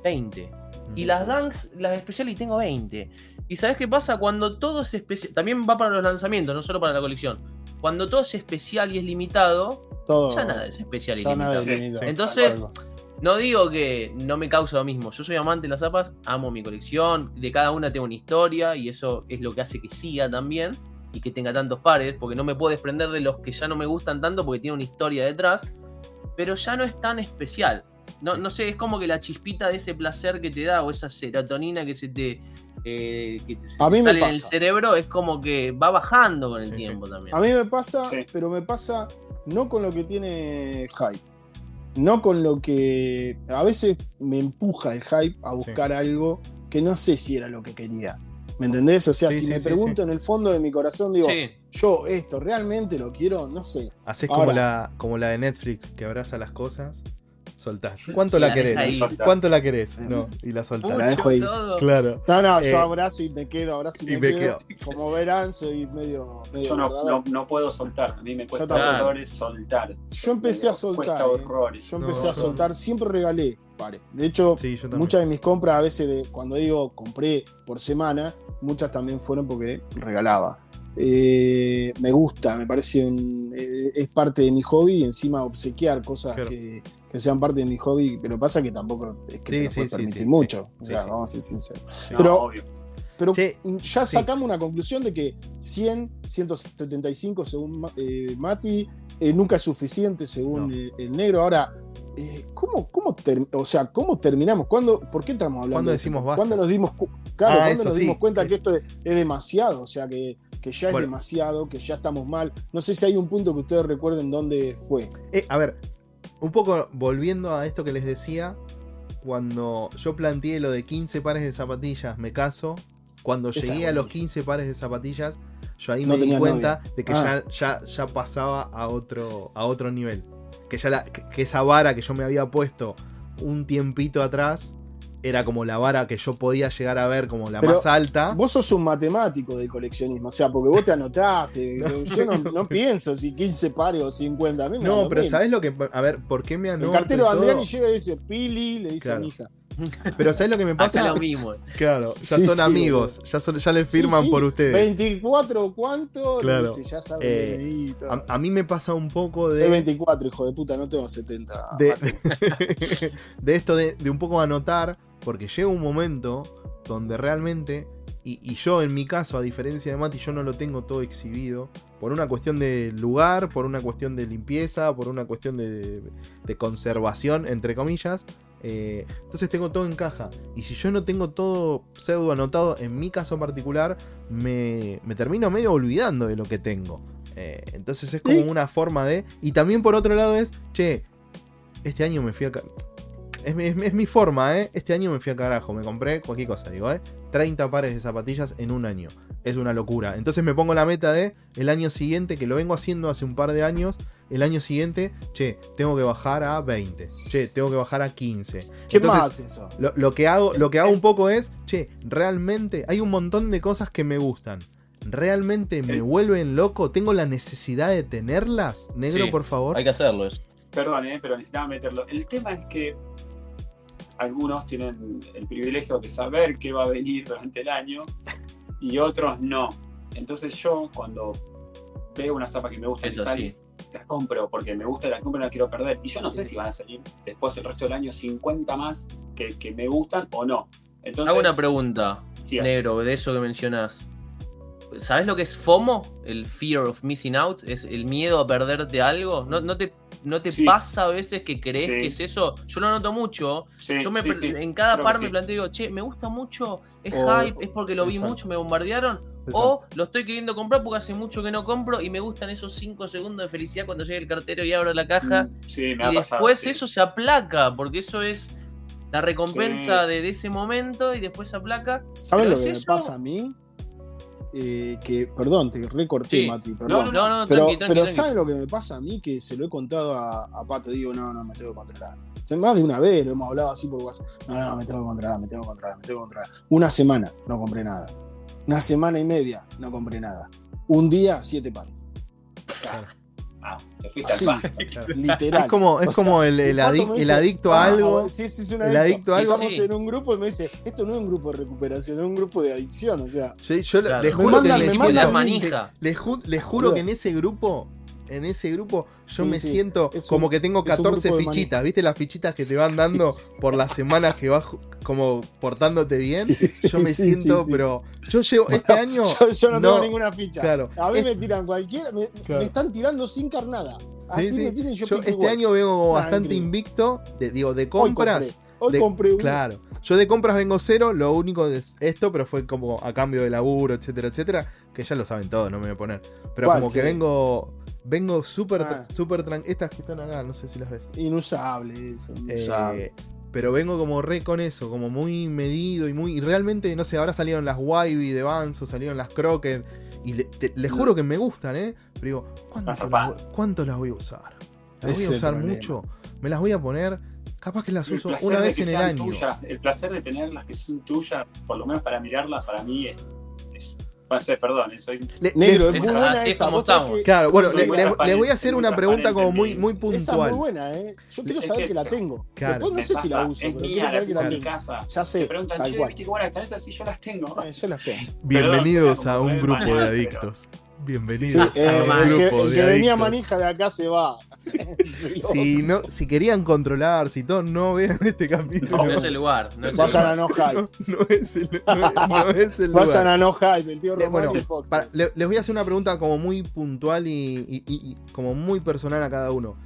20. Y las Dunks, las especiales, y tengo 20. ¿Y sabes qué pasa? Cuando todo es especial. También va para los lanzamientos, no solo para la colección. Cuando todo es especial y es limitado, Todo. ya nada es especial y ya nada limitado. es limitado. Sí. Entonces-. No digo que no me causa lo mismo. Yo soy amante de las zapas, amo mi colección. De cada una tengo una historia y eso es lo que hace que siga también y que tenga tantos pares. Porque no me puedo desprender de los que ya no me gustan tanto porque tiene una historia detrás. Pero ya no es tan especial. No, no sé, es como que la chispita de ese placer que te da o esa serotonina que se te, eh, que te- se A mí me sale en el pasa. cerebro es como que va bajando con el Sí, sí. tiempo también. A mí me pasa, Sí. pero me pasa no con lo que tiene hype. No con lo que. A veces me empuja el hype a buscar algo que no sé si era lo que quería. ¿Me entendés? O sea, Sí, si sí, me sí, pregunto en el fondo de mi corazón, digo, Sí. yo esto realmente lo quiero, no sé. Haces como la, como la de Netflix, que abraza las cosas, soltás. ¿Cuánto Sí, la la querés? ¿Cuánto la querés? Eh, No, y la soltás. la dejo ahí. Claro. No, no, Eh, yo abrazo y me quedo, abrazo y, y me, me quedo. Como verán, soy medio. medio Yo no, no, no puedo soltar, a mí me cuesta tampoco. horrores soltar. Yo empecé a soltar. Eh. horrores. Yo No, empecé a soltar, siempre regalé, pare. De hecho, Sí. Muchas de mis compras, a veces, de, cuando digo compré por semana, muchas también fueron porque regalaba. Eh, me gusta, me parece un- eh, es parte de mi hobby y encima obsequiar cosas Claro. que, que sean parte de mi hobby, pero pasa que tampoco es que Sí, te lo sí, puedes permitir sí, mucho. O sea, vamos a ser sinceros. Pero-. Pero ya sacamos una conclusión de que 100, 175 según eh, Mati, eh, nunca es suficiente según No. el negro. Ahora, eh, ¿cómo, cómo o sea, ¿cómo terminamos? ¿Cuándo, ¿Por qué estamos hablando ¿Cuándo de decimos basta? ¿Cuándo nos dimos, claro, Ah, ¿cuándo eso nos dimos cuenta que esto es, es demasiado? O sea, que, que ya es Bueno. demasiado, que ya estamos mal. No sé si hay un punto que ustedes recuerden dónde fue. Eh, a ver, un poco volviendo a esto que les decía, cuando yo planteé lo de 15 pares de zapatillas, me caso, cuando Esa llegué a los buenísima. 15 pares de zapatillas, yo ahí No me di cuenta novia. de que Ah. ya, ya, ya pasaba a otro, a otro nivel. Que ya la, que, que esa vara que yo me había puesto un tiempito atrás era como la vara que yo podía llegar a ver como la Pero más alta. Vos sos un matemático del coleccionismo, o sea, porque vos te anotaste. Yo no, no pienso si 15 pares o 50. A mí me da No, pero mismo. ¿sabes lo que.? A ver, ¿por qué me El anoto? cartero y de Andriani llega y dice, Pili, le dice a mi hija. Pero ¿sabes lo que me Acá pasa? lo mismo. Claro, ya Sí, son sí, amigos, ya, son, ya le firman Sí, sí, por ustedes. 24 cuánto, Claro. le dice, ya sabe Eh, el dedito. A, a mí me pasa un poco Soy de, 24, hijo de puta, no tengo 70. de, de esto de, de un poco anotar, porque llega un momento donde realmente, y, y yo en mi caso, a diferencia de Mati, yo no lo tengo todo exhibido, por una cuestión de lugar, por una cuestión de limpieza, por una cuestión de, de conservación, entre comillas. eh, entonces tengo todo en caja. Y si yo no tengo todo pseudo anotado, en mi caso particular, me, me termino medio olvidando de lo que tengo. Eh, entonces es como Sí. una forma de... Y también por otro lado es, che, este año me fui a... Es, mi- es mi- es mi forma, ¿eh? Este año me fui a carajo, me compré cualquier cosa, digo, ¿eh? 30 pares de zapatillas en un año. Es una locura. Entonces me pongo la meta de el año siguiente, que lo vengo haciendo hace un par de años, el año siguiente, che, tengo que bajar a 20. Che, tengo que bajar a 15. ¿Qué Entonces, más eso? Lo, lo que hago, lo que hago un poco es, che, realmente hay un montón de cosas que me gustan. ¿Realmente me El- vuelven loco? ¿Tengo la necesidad de tenerlas? Negro, Sí, por favor. Hay que hacerlo eso. Perdón, eh, pero necesitaba meterlo. El tema es que algunos tienen el privilegio de saber qué va a venir durante el año y otros no. Entonces yo cuando veo una zapa que me gusta y Eso sale, sí. las compro porque me gusta, las compro y no las quiero perder. Y yo no sé si van a salir después el resto del año 50 más que, que me gustan o no. Entonces, Hago una pregunta, sí, negro, de eso que mencionás. ¿Sabes lo que es FOMO? El Fear of Missing Out. ¿Es el miedo a perderte algo? ¿No, no te, no te Sí. pasa a veces que crees Sí. que es eso? Yo lo noto mucho. Sí, Yo me, sí, sí. en cada creo par me sí. planteo, digo, che, me gusta mucho, es O- hype, es porque lo vi mucho, me bombardearon. O lo estoy queriendo comprar porque hace mucho que no compro y me gustan esos 5 segundos de felicidad cuando llega el cartero y abro la caja. Sí, me ha y pasado, después sí. eso se aplaca, porque eso es la recompensa Sí. de, de ese momento y después se aplaca. ¿Saben pero lo que me pasa a mí? Eh, que, perdón, te recorté, Sí. Mati, No, perdón. No, no, pero, tranqui, tranqui, pero tranqui. ¿saben lo que me pasa a mí? Que se lo he contado a, a Pato, digo, no, no, me tengo que controlar. O sea, Más de una vez lo hemos hablado así por WhatsApp. No, no, me tengo que controlar, me tengo que controlar, me tengo que controlar. Una semana, no compré nada. Una semana y media, no compré nada. Un día, siete pares. Ah, te fuiste Así, al pasto. literal. Es como, es O sea, como el, el adic- me el dice, adicto a "Ah, algo. Sí, sí, es un el adicto a algo". Estamos Sí. en un grupo y me dice, esto no es un grupo de recuperación, es un grupo de adicción. O sea, Sí, yo le- Claro. les Me juro mandan- que me les, mandan la manija. les ju- les juro que en ese grupo, en ese grupo, yo Sí, me sí. siento un- como que tengo es un 14 grupo de fichitas. ¿Viste las fichitas que te van dando sí. por las semanas que vas como portándote bien? Yo me siento, pero yo llevo este año. yo, yo no, no, tengo ninguna ficha. claro. A mí Es- me tiran cualquiera, me, Claro. me están tirando sin carnada. Así Sí, sí. me y yo, Yo este igual. año vengo Nah, bastante increíble. invicto, de, digo, de compras. hoy de- compré uno. Claro. Yo de compras vengo cero, lo único es esto, pero fue como a cambio de laburo, etcétera, etcétera, que ya lo saben todos, no me voy a poner. Pero ¿Cuál, como que vengo vengo súper Ah. súper estas que están acá, no sé si las ves. Inusable eso, inusable. Eh, pero vengo como re con eso, como muy medido y muy y realmente no sé, ahora salieron las Wivey de Banzo, salieron las Crockett y le- te- les juro que me gustan, ¿eh? Pero digo, ¿cuánto Las cuánto las voy a usar? ¿Las voy a usar mucho? ¿Me las voy a poner? Capaz que las uso una vez en el año. tuyas, el placer de tenerlas que son tuyas, por lo menos para mirarlas, para mí es. Es va a ser, perdón, eh, soy. Le- Negro, es muy buena es esa. vos que- Claro, bueno, le, muy le- transparente, le voy a hacer una pregunta como muy, muy Esa es muy puntual. buena, ¿eh? Yo quiero Es saber que- que, la tengo. Claro. Después no sé si la uso, pero mía, quiero la saber que tengo la en mi tengo. casa. Ya sé, Te preguntan, tal che, cual. ¿viste cómo las tenés así? Yo las tengo. Eh, yo las tengo. Bienvenidos Perdón, a un grupo de pero- adictos. Sí, Bienvenidos eh, el que, el de que venía manija de acá se va. Si, no, si querían controlar, si todos no vean este capítulo, No no, es el lugar. No es el Vayan lugar. a No Hype. no es el, no, no es el lugar. Vayan a No Hype, el tío Le- Román bueno, el Fox. para- les voy a hacer una pregunta como muy puntual y, y- y- y como muy personal a cada uno.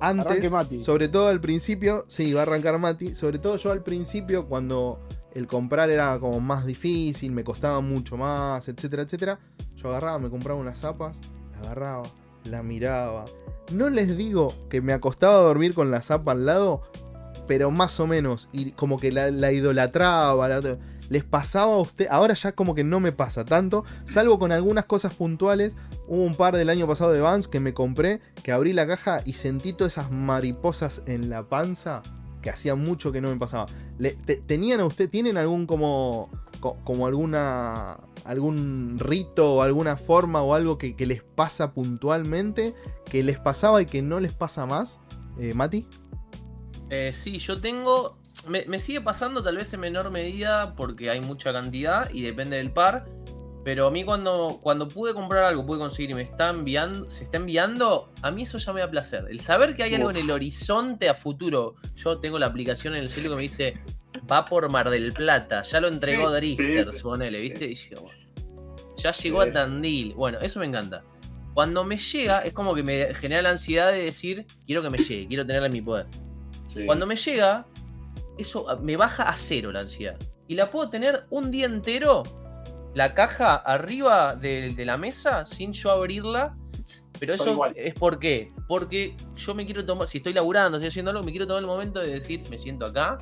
antes, Mati. sobre todo al principio, sí, va a arrancar Mati, sobre todo yo al principio cuando el comprar era como más difícil, me costaba mucho más, etcétera, etcétera, yo agarraba, me compraba unas zapas, la agarraba, la miraba. No les digo que me acostaba a dormir con la zapa al lado, pero más o menos, y como que la, la idolatraba, la- les pasaba a usted, ahora ya como que no me pasa tanto, salvo con algunas cosas puntuales, hubo un par del año pasado de Vans que me compré, que abrí la caja y sentí todas esas mariposas en la panza, que hacía mucho que no me pasaba. ¿Tenían a usted, tienen algún como, co- como alguna, algún rito o alguna forma o algo que, les pasa puntualmente, que les pasaba y que no les pasa más? Eh, Mati. Eh, sí, yo tengo. Me sigue pasando tal vez en menor medida porque hay mucha cantidad y depende del par. Pero a mí cuando, cuando pude comprar algo, pude conseguir y me está enviando, se está enviando, a mí eso ya me da placer. El saber que hay algo en el horizonte a futuro. Yo tengo la aplicación en el celular que me dice, va por Mar del Plata, ya lo entregó Sí, Drifters, sí, sí. ponele. ¿viste? Y yo, bueno, ya llegó a Tandil. Bueno, eso me encanta. Cuando me llega, es como que me genera la ansiedad de decir, quiero que me llegue, quiero tenerla en mi poder. Cuando me llega, eso me baja a cero la ansiedad. Y la puedo tener un día entero, la caja arriba de, de la mesa, sin yo abrirla. Pero Soy eso igual. es por qué. Porque yo me quiero tomar, si estoy laburando, estoy haciendo algo, me quiero tomar el momento de decir, me siento acá,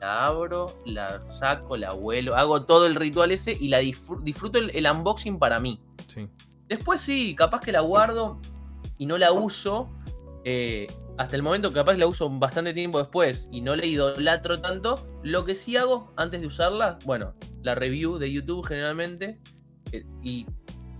la abro, la saco, la vuelo, hago todo el ritual ese y la disfr- disfruto el, el unboxing para mí. Sí. Después sí, capaz que la guardo y no la uso. eh, hasta el momento capaz la uso bastante tiempo después y no la idolatro tanto. Lo que sí hago antes de usarla, bueno, la review de YouTube generalmente. eh, y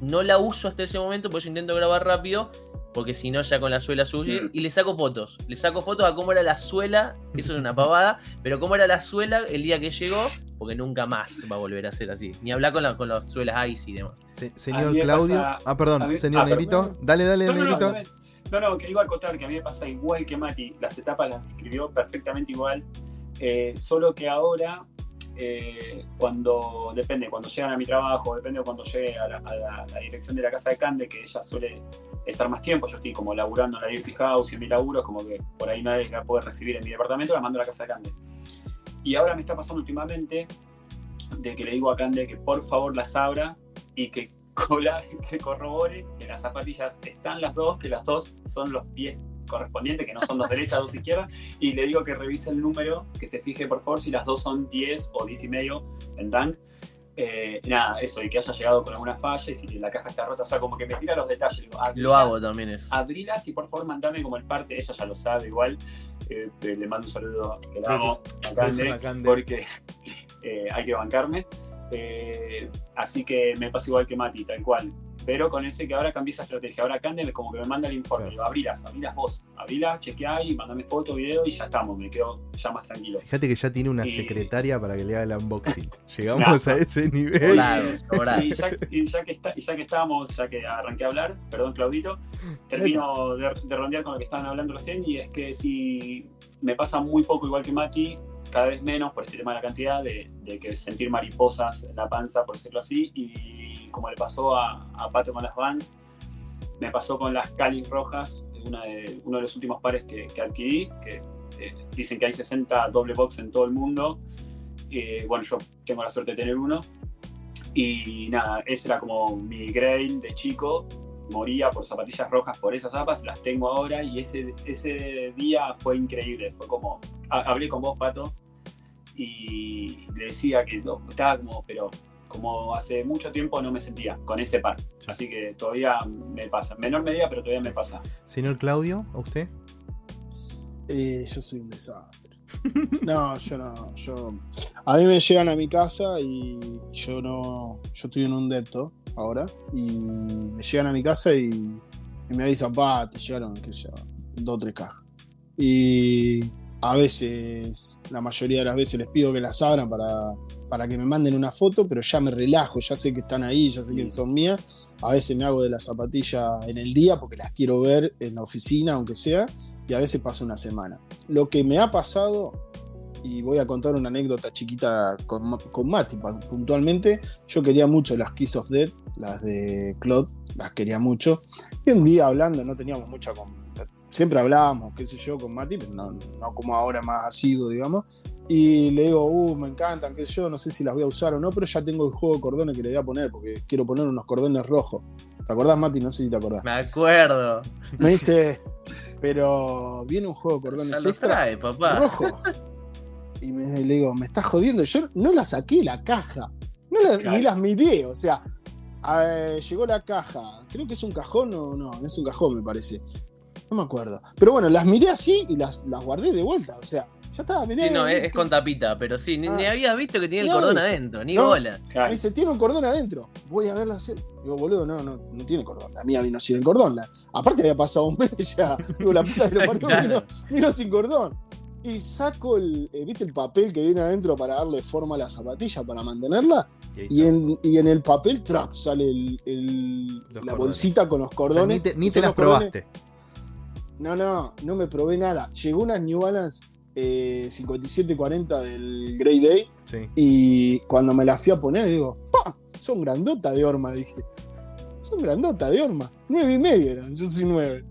no la uso hasta ese momento, por eso intento grabar rápido. Porque si no, ya con la suela suya. Mm. Y le saco fotos. Le saco fotos a cómo era la suela. Eso es una pavada. Pero cómo era la suela el día que llegó. Porque nunca más va a volver a ser así. Ni hablar con, la- con las suelas ice y demás. Señor Claudio. pasa- ah, perdón, mí- señor ah, perdón. Negrito. Dale, dale, No, no, no, Negrito. no, no, que iba a acotar que a mí me pasa igual que Mati. Las etapas las describió perfectamente igual. eh, solo que ahora, eh, cuando, depende, cuando llegan a mi trabajo, depende de cuando llegue a la, a la- la dirección de la casa de Cande, que ella suele estar más tiempo. Yo estoy como laburando en la Dirty House y en mi laburo, como que por ahí nadie la puede recibir en mi departamento, la mando a la casa de Cande. Y ahora me está pasando últimamente de que le digo a Cande que por favor las abra y que cola, que corrobore que las zapatillas están las dos, que las dos son los pies correspondientes, que no son dos derechas, dos izquierdas, y le digo que revise el número, que se fije por favor si las dos son 10 o 10 y medio en Dunk. Eh, nada, eso, y que haya llegado con alguna falla y si la caja está rota, o sea, como que me tira los detalles. le digo, Lo "Abrilas, hago también eso. abrilas y por favor mandame como el parte, ella ya lo sabe igual. Eh, le mando un saludo que la amo a Cande, Cande. porque eh, hay que bancarme. Eh, así que me pasa igual que Mati, tal cual. Pero con ese que ahora cambié esa estrategia. Ahora Cande como que me manda el informe. Claro. Digo, abrilas, abrilas vos. Abrilas, chequeá y mandame foto, video y ya estamos. Me quedo ya más tranquilo. Fíjate que ya tiene una Y- secretaria para que le haga el unboxing. Llegamos a ese nivel. Sobrado, sobrado. Y ya, y ya que está, y ya que estábamos, ya que arranqué a hablar, perdón Claudito, termino de, de rondear con lo que estaban hablando recién y es que si me pasa muy poco igual que Mati, cada vez menos por este tema de la cantidad, de, de que sentir mariposas en la panza, por decirlo así, y como le pasó a, a Pato con las Vans, me pasó con las Calis rojas, una de- uno de los últimos pares que, que adquirí, que eh, dicen que hay 60 doble box en todo el mundo. Eh, bueno, yo tengo la suerte de tener uno. Y nada, ese era como mi grail de chico. Moría por zapatillas rojas por esas zapas, las tengo ahora y ese, ese día fue increíble. Fue como, ha- hablé con vos, Pato, y le decía que no, estaba como, pero como hace mucho tiempo no me sentía con ese par. Así que todavía me pasa. En menor medida, pero todavía me pasa. Señor Claudio, ¿a usted? Eh, yo soy un desastre. No, yo no. Yo... A mí me llegan a mi casa y yo no. Yo estoy en un depto ahora. Y me llegan a mi casa y, y me avisan, pa, te llegaron, qué sé yo, dos o tres cajas. Y a veces, la mayoría de las veces les pido que las abran para, para que me manden una foto, pero ya me relajo, ya sé que están ahí, ya sé que son mías. A veces me hago de la zapatilla en el día porque las quiero ver en la oficina, aunque sea, y a veces pasa una semana. Lo que me ha pasado, y voy a contar una anécdota chiquita con, con Mati puntualmente, yo quería mucho las Kiss of Death, las de Claude, las quería mucho. Y un día hablando, no teníamos mucha con- siempre hablábamos, qué sé yo, con Mati, pero no, no como ahora más asiduo, digamos. Y le digo, uh, me encantan, qué sé yo, no sé si las voy a usar o no, pero ya tengo el juego de cordones que le voy a poner, porque quiero poner unos cordones rojos. ¿Te acordás, Mati? No sé si te acordás. Me acuerdo. Me dice, pero viene un juego de cordones extra trae, papá. rojo. Y me, le digo, me estás jodiendo. Yo no la saqué la caja. No la- Claro. Ni las miré. O sea, eh, llegó la caja. Creo que es un cajón o no. No es un cajón, me parece. No me acuerdo. Pero bueno, las miré así y las, las guardé de vuelta. O sea, ya estaba, miré. Sí, no, es, con tapita, pero sí, ni, Ah. ni habías visto que tiene el cordón adentro, ni No. bola. Me dice, tiene un cordón adentro. Voy a verla hacer. Digo, boludo, no, no, no tiene cordón. La mía vino sin el cordón. La- aparte había pasado un mes ya. Digo, la puta que lo parió Claro. vino, vino sin cordón. Y saco el, eh, ¿viste el papel que viene adentro para darle forma a la zapatilla, para mantenerla? Y en, y en el papel, track, sale el- la cordones. bolsita con los O sea, cordones. ni te, ni las cordones- probaste. No, no, no me probé nada. Llegó unas New Balance eh, 5740 del Grey Day. Sí. Y cuando me la fui a poner, digo, ¡pa! Son grandota de horma, dije. Son grandota de horma. Nueve y medio eran, yo soy nueve.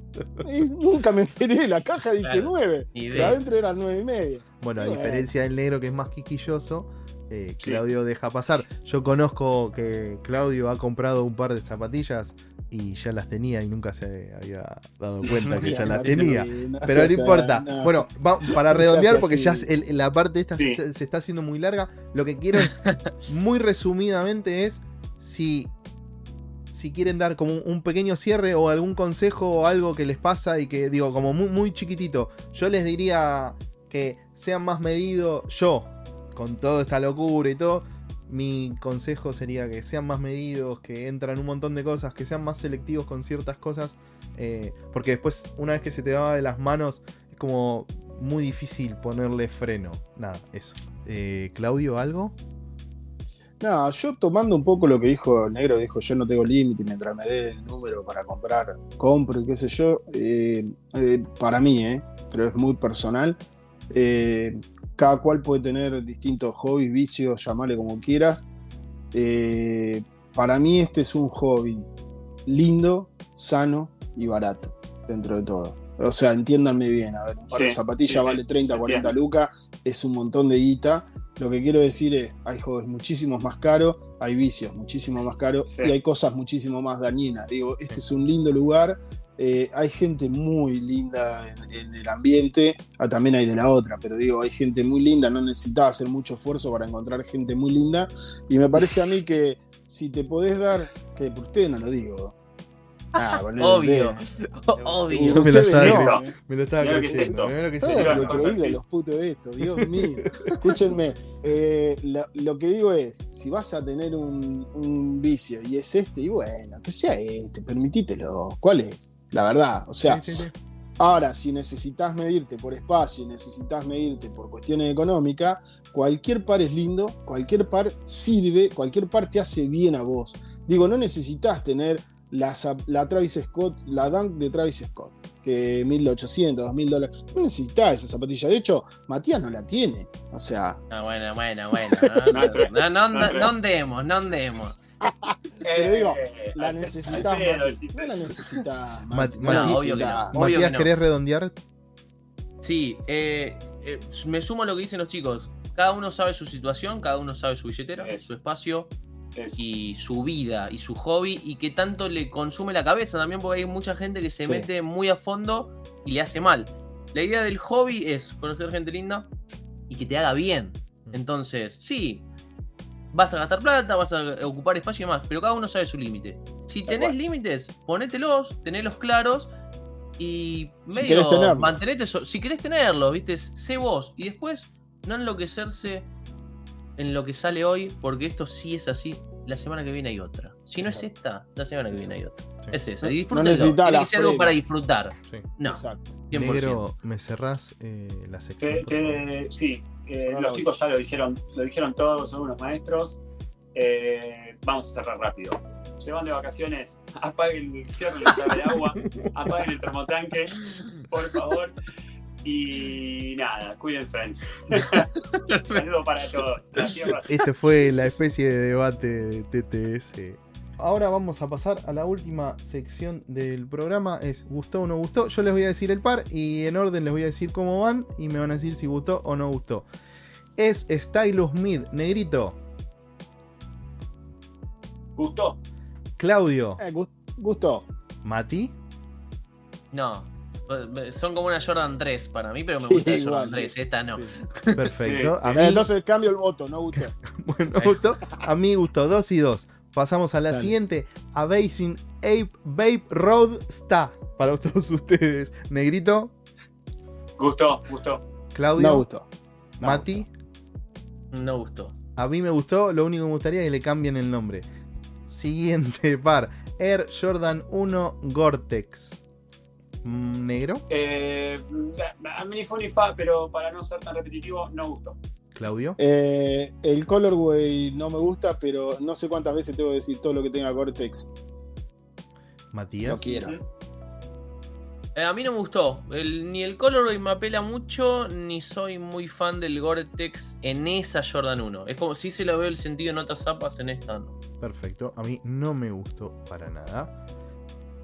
Y nunca me enteré, la caja dice Claro. nueve. Ni Pero idea. adentro eran nueve y media. Bueno, a Bueno. diferencia del negro que es más quisquilloso, eh, Sí. Claudio deja pasar. Yo conozco que Claudio ha comprado un par de zapatillas y ya las tenía y nunca se había dado cuenta que ya las tenía. no Pero no importa. Bueno, va- para redondear, porque ya el- la parte esta Sí. se, se está haciendo muy larga, lo que quiero es, muy resumidamente, es si, si quieren dar como un, un pequeño cierre o algún consejo o algo que les pasa y que, digo, como muy, muy chiquitito, yo les diría que sean más medidos, yo, con toda esta locura y todo, mi consejo sería que sean más medidos, que entran un montón de cosas, que sean más selectivos con ciertas cosas, eh, porque después, una vez que se te va de las manos, es como muy difícil ponerle freno. Nada, eso. Eh, Claudio, ¿algo? No, yo tomando un poco lo que dijo el negro, dijo yo no tengo límite mientras me dé el número para comprar, compro y qué sé yo. eh, para mí, eh, pero es muy personal. Cada cual puede tener distintos hobbies, vicios, llamarle como quieras. Eh, para mí este es un hobby lindo, sano y barato, dentro de todo. O sea, entiéndanme bien, a ver, un par de Sí, zapatillas sí, vale 30, se 40 entiende. lucas, es un montón de guita. Lo que quiero decir es, hay hobbies muchísimo más caros, hay vicios muchísimo más caros Sí. y hay cosas muchísimo más dañinas. Digo, este es un lindo lugar, eh, hay gente muy linda en, en el ambiente, ah, también hay de la otra, pero digo, hay gente muy linda, no necesitas hacer mucho esfuerzo para encontrar gente muy linda y me parece a mí que si te podés dar, que por ustedes no lo digo. Ah, boludo, Obvio. Obvio. me lo estaba no. Me lo estaba lo que es creyendo. esto. mirá lo que es Todos esto. Claro, los prohibidos, sí. los putos de esto, Dios mío. Escúchenme, eh, lo, lo que digo es, si vas a tener un, un vicio y es este, y bueno, que sea este, permitítelo. ¿Cuál es? La verdad, o sea, Sí, sí, sí. ahora, si necesitas medirte por espacio y necesitas medirte por cuestiones económicas, cualquier par es lindo, cualquier par sirve, cualquier par te hace bien a vos. Digo, no necesitas tener la, zap- la Travis Scott, la Dunk de Travis Scott, que 1800, 2000 dólares. No necesitas esa zapatilla. De hecho, Matías no la tiene. O sea, Ah, bueno, bueno, bueno. No, No no, no, No no, no andemos, no andemos. Pero digo, Eh, la necesitas, Mati. dices. No la necesitas, Mat-. No, la no. Matías, no. ¿querés redondear? Sí, eh, eh, me sumo a lo que dicen los chicos. Cada uno sabe su situación, cada uno sabe su billetera, su espacio Es- y su vida y su hobby y que tanto le consume la cabeza también porque hay mucha gente que se Sí. mete muy a fondo y le hace mal. La idea del hobby es conocer gente linda y que te haga bien. Entonces, sí, vas a gastar plata, vas a ocupar espacio y demás, pero cada uno sabe su límite. Si tenés límites, ponételos, tenelos claros y Si medio querés tenerlos. mantenete, so- si querés tenerlos, viste, sé vos y después no enloquecerse en lo que sale hoy, porque esto sí es así. La semana que viene hay otra. Si no es esta, la semana que viene hay otra. Sí. Es eso. No- Tiene la que ser algo para disfrutar. Sí. No, Exacto. 100%. Negro, ¿me cerrás eh, la sección? Te- sí, eh, los chicos ya lo dijeron, lo dijeron todos, son unos maestros. Eh, vamos a cerrar rápido. Se van de vacaciones, apaguen, cierren la llave de agua, apaguen el termotanque, por favor. Y nada, cuídense. Saludo para todos. Este fue la especie de debate de TTS ahora vamos a pasar a la última sección del programa. Es gustó o no gustó. Yo les voy a decir el par y en orden les voy a decir cómo van y me van a decir si gustó o no gustó. Es Stylus Mid, negrito. Gustó. Claudio, Eh, gu- gustó. Mati, No. Son como una Jordan 3 para mí, pero me Sí, gusta la igual, Jordan sí, 3. sí, Esta no. sí. perfecto. Sí, sí. A mí, Entonces cambio el voto, no gustó. bueno, gustó. A mí gustó 2 y 2. Pasamos a la Dale. siguiente. Amazing Ape Babe Road Está. Para todos ustedes. Negrito, Gustó, gustó. Claudio, No gustó. No Mati. No gustó. A mí me gustó, lo único que me gustaría es que le cambien el nombre. Siguiente par. Air Jordan 1 Gore-Tex. Mm, ¿Negro? Eh, a mí ni fue ni fa, pero para no ser tan repetitivo, no gustó. Claudio. Eh, el colorway no me gusta, pero no sé cuántas veces tengo que decir todo lo que tenga Cortex. Matías. No quiero. Eh, a mí no me gustó. El- ni el Colorway me apela mucho, ni soy muy fan del Gore-Tex en esa Jordan 1. Es como si se lo veo el sentido en otras zapas, en esta no. Perfecto. A mí no me gustó para nada.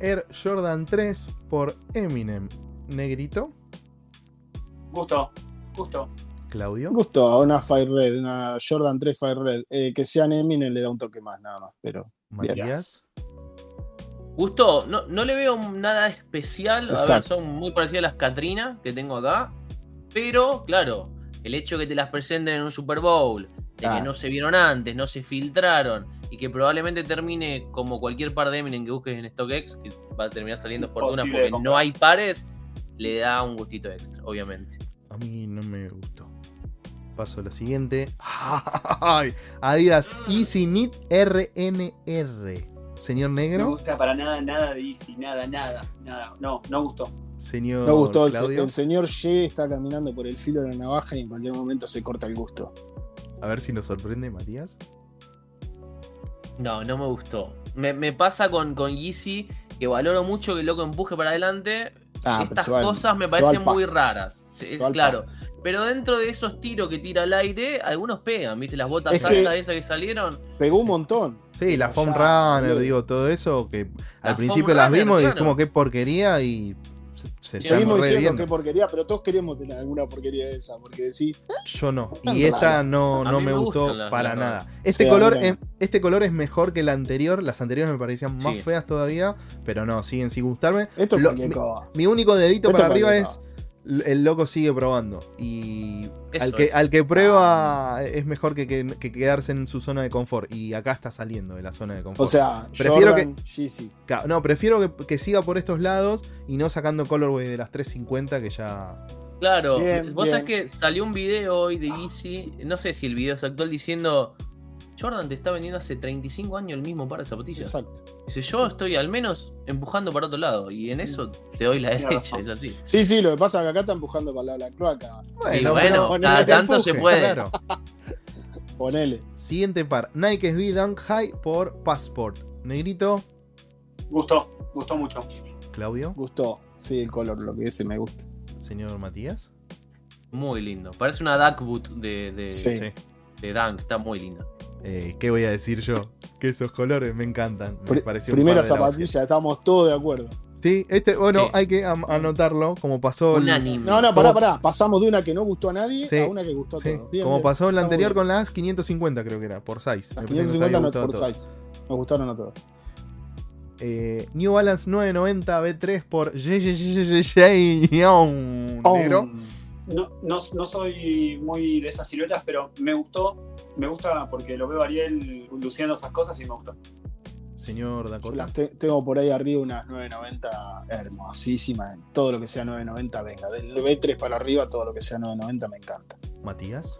Air Jordan 3 por Eminem. Negrito. Gustó, gustó. Claudio. Gustó a una Fire Red, una Jordan 3 Fire Red. Eh, que sean Eminem le da un toque más, nada más. Pero Matías. Gustó, no, no le veo nada especial. A ver, Exacto. son muy parecidas a las Katrina que tengo acá. Pero, claro, el hecho de que te las presenten en un Super Bowl, de que no se vieron antes, no se filtraron, y que probablemente termine como cualquier par de Eminem que busques en StockX, que va a terminar saliendo fortuna porque no hay pares, le da un gustito extra, obviamente. A mí no me gustó. Paso a la siguiente. Ay, Adidas Easy Knit RNR. Señor No Negro. gusta para nada, nada de Easy, nada, nada, nada. No, no gustó. Señor me gustó. El, el señor Ye está caminando por el filo de la navaja y en cualquier momento se corta el gusto. A ver si nos sorprende, Matías. No, no me gustó. Me, me pasa con, con Yeezy, que valoro mucho que el loco empuje para adelante. Ah, Estas al- cosas me parecen muy raras. Claro. pasto. Pero dentro de esos tiros que tira al aire, algunos pegan, ¿viste? Las botas Es que- altas esas que salieron. Pegó un montón. Sí, la foam runner, digo, todo eso, que al La principio las runner, vimos y claro. como qué porquería y se, Seguimos diciendo qué porquería, pero todos queremos tener alguna porquería de esa, porque decís, Yo no. Y esta no, no me me gustó las- para las nada. Este Sí, color, es, este color es mejor que la anterior. Las anteriores me parecían más Sí. feas todavía, pero no, siguen sin gustarme. esto es Lo- mi-. Mi único dedito Esto para es arriba es el loco sigue probando. Y al que, al que prueba es mejor que, que- que quedarse en su zona de confort. Y acá está saliendo de la zona de confort. O sea, Prefiero Jordan. Ca- No, prefiero que, que siga por estos lados y no sacando colorway de las 350 que ya. Claro, Bien, vos bien. sabés que salió un video hoy de Yeezy, no sé si el video es actual, diciendo Jordan te está vendiendo hace 35 años el mismo par de zapatillas. Exacto. Dice, yo estoy al menos empujando para otro lado. Y en eso te doy la derecha, es así. Sí, sí, lo que pasa es que acá está empujando para la, la cloaca. Y bueno, pero- cada tanto se puede. claro. Ponele. Siguiente par: Nike SB Dunk High por Passport. Negrito, Gustó, gustó mucho. Claudio, Gustó. Sí, el color, lo que ese me gusta. señor Matías. Muy lindo. Parece una Duck Boot de, de, Sí. de Dunk, está muy linda. Eh, ¿Qué voy a decir yo? Que esos colores me encantan. Me pareció un primera zapatilla, estamos todos de acuerdo. Sí, este, bueno, Sí. hay que anotarlo, como pasó. el- Unánime. No, no, pará, pará. Pasamos de una que no gustó a nadie Sí. a una que gustó a sí, todos. Bien, como bien. pasó en la anterior con las 550, creo que era, por size. bien. Las Me parece que nos 550 había no gustado por a todos. size. Nos gustaron a todos. Eh, New Balance 990 B3 por Negro. No, no, no soy muy de esas siluetas, pero me gustó. Me gusta porque lo veo a Ariel luciendo esas cosas y me gustó. Señor Dakota. las te- tengo por ahí arriba unas 990 hermosísimas. Todo lo que sea 990, venga. Del B3 para arriba, todo lo que sea 990 me encanta. Matías.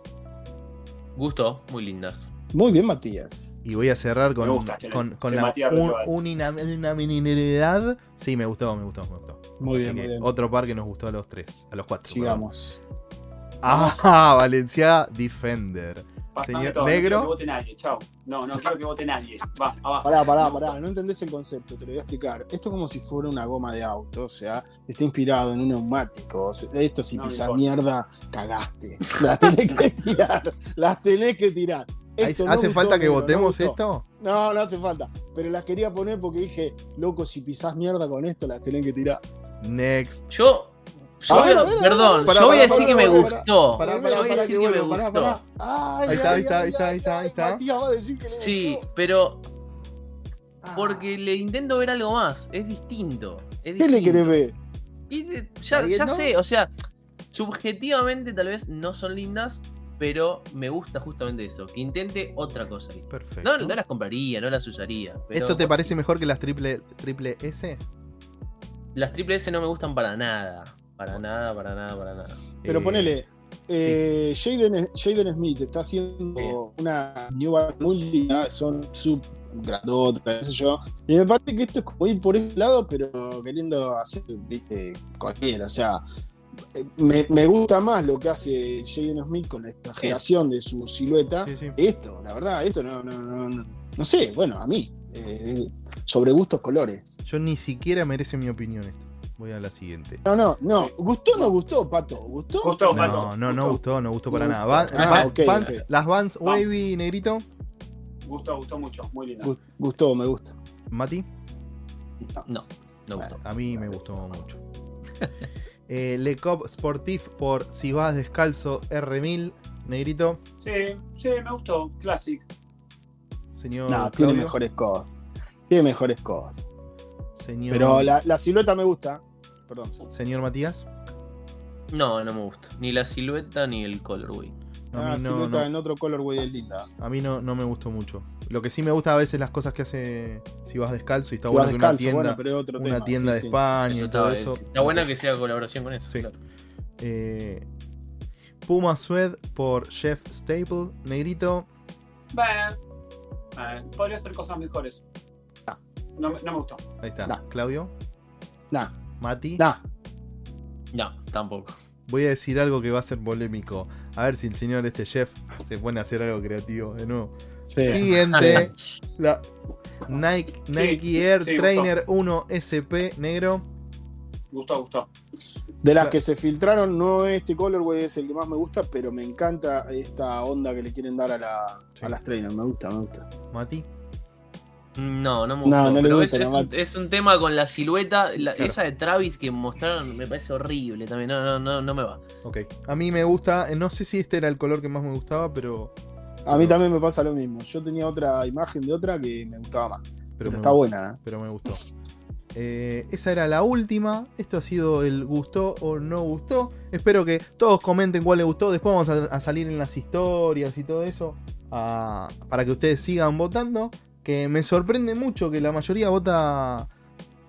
Gusto, muy lindas. Muy bien, Matías. Y voy a cerrar con, Me gusta, Chele. con, con Que la Matías un, reproba. unanimidad. Sí, me gustó, me gustó, me gustó. Muy bien, que muy bien. Otro par que nos gustó a los tres, a los cuatro. Sigamos. perdón. Ah, Valencia Defender. Señor todo, No quiero Negro. que vote nadie. Chao. No, no quiero que vote nadie. Va, abajo. Pará, pará, pará. No entendés el concepto, te lo voy a explicar. Esto es como si fuera una goma de auto, o sea, está inspirado en un neumático. O sea, esto si No pisas mierda, cagaste. Las tenés que tirar. Las tenés que tirar. ¿Hay- Esto no ¿Hace gustó, falta que no votemos esto? No, no hace falta. Pero las quería poner porque dije, loco, si pisás mierda con esto, las tienen que tirar. Next. Yo. Yo A voy ver, a- a ver, a ver, perdón, yo voy a decir que me gustó. Yo voy a decir que me gustó. Ahí está, ahí está, ahí está, ahí está, ay, ahí está. Matías va a decir que le Sí, gustó. pero Ah. porque le intento ver algo más. Es distinto. es ¿Qué le querés ver? Y ya, ¿Alguien ya no? sé, o sea, subjetivamente tal vez no son lindas, pero me gusta justamente eso, que intente otra cosa. ahí. Perfecto. No, no las compraría, no las usaría. pero- ¿Esto te parece mejor que las triple, triple S? Las triple S no me gustan para nada. Para nada, para nada, para nada. Pero Eh, ponele, eh, Jaden, Jaden Smith está haciendo una New Balance muy linda, son sub grandotas, qué sé yo. Y me parece que esto es como ir por ese lado, pero queriendo hacer, viste, cualquiera. O sea, me, me gusta más lo que hace Jaden Smith con la exageración de su silueta. Sí, sí. Esto, la verdad, esto no, no, no, no, no sé, bueno, a mí. eh, sobre gustos colores. Yo ni siquiera merece mi opinión esto. Voy a la siguiente. No, no, no. ¿Gustó o no gustó, Pato? ¿Gustó? Gustó, No, Pato. no, no gustó, no gustó para No. nada. Va- Ah, va- ok, Vans- ok. Las Vans. Wavy Negrito, Gustó, gustó mucho. Muy linda. Gu- Gustó, me gusta. Mati, No, no gustó. a mí me gustó mucho. Eh, Le Cop Sportif por Si vas descalzo R1000, Negrito, Sí, sí, me gustó. Classic. señor No, tiene mejores cosas. Tiene mejores cosas. señor, Pero la, la silueta me gusta. Perdón. señor Matías. No, no me gusta. Ni la silueta ni el colorway. A la mí no, silueta no. en otro colorway es linda. A mí no, no me gustó mucho. Lo que sí me gusta a veces las cosas que hace si vas descalzo y está si bueno que una tienda, bueno, pero otro una tema. tienda sí, de sí. España Eso y todo eso. está buena que sea colaboración con eso. Sí. claro. Eh, Puma Sued por Jeff Staple, Negrito. Bueno, podría ser cosas mejores. No, me- no me gustó. Ahí está. Claudio, Nah, Mati. nah. No, tampoco. Voy a decir algo que va a ser polémico. A ver si el señor este Jeff se pone a hacer algo creativo de nuevo. Sí. Siguiente. la Nike, Nike Air sí, gustó. Trainer 1 SP negro. Gustó, gustó. De las Claro. que se filtraron, no este colorway es el que más me gusta, pero me encanta esta onda que le quieren dar a, la, Sí. a las trainers. Me gusta, me gusta. Mati. No, no me No, gustó. no le pero gusta es, un, Mati. es un tema con la silueta. la- Claro. Esa de Travis que mostraron me parece horrible también. No, no, no, no me va. Ok. A mí me gusta. No sé si este era el color que más me gustaba, pero. A mí también me pasa lo mismo. Yo tenía otra imagen de otra que me gustaba más. Pero, Pero me está gustó. buena, ¿eh? pero me gustó. Eh, esa era la última. Esto ha sido el gustó o no gustó. Espero que todos comenten cuál les gustó. Después vamos a, a salir en las historias y todo eso. ah, para que ustedes sigan votando. Que me sorprende mucho que la mayoría vota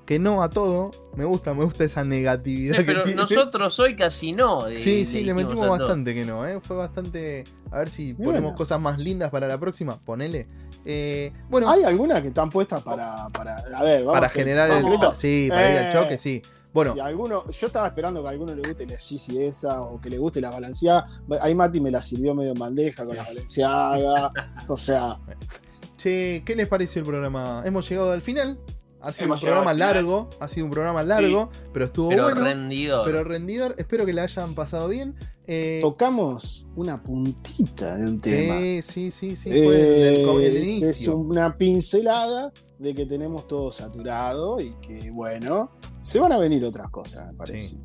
que no a todo. Me gusta, me gusta esa negatividad Pero tiene. nosotros hoy casi no. de- Sí, sí, le metimos todo. bastante que no, ¿eh? Fue bastante. A ver si ponemos cosas más lindas para la próxima. Ponele. Eh, bueno, Hay algunas que están puestas para. para a ver, vamos para a generar el. vamos, Sí, para ir al Eh, choque, sí. Bueno, Si alguno, yo estaba esperando que a alguno le guste la Yeezy esa o que le guste la Balenciaga. Ahí Mati me la sirvió medio en bandeja con la Balenciaga. o sea, che, ¿qué les pareció el programa? Hemos llegado al final. Ha sido Hemos un programa largo. Ha sido un programa largo, pero estuvo Pero bueno. rendidor. Pero rendidor. Espero que la hayan pasado bien. Eh, tocamos una puntita de un tema. sí, sí, sí, sí. Fue el, el- el Eh, es inicio. una pincelada de que tenemos todo saturado y que, bueno, se van a venir otras cosas, me parece. Sí.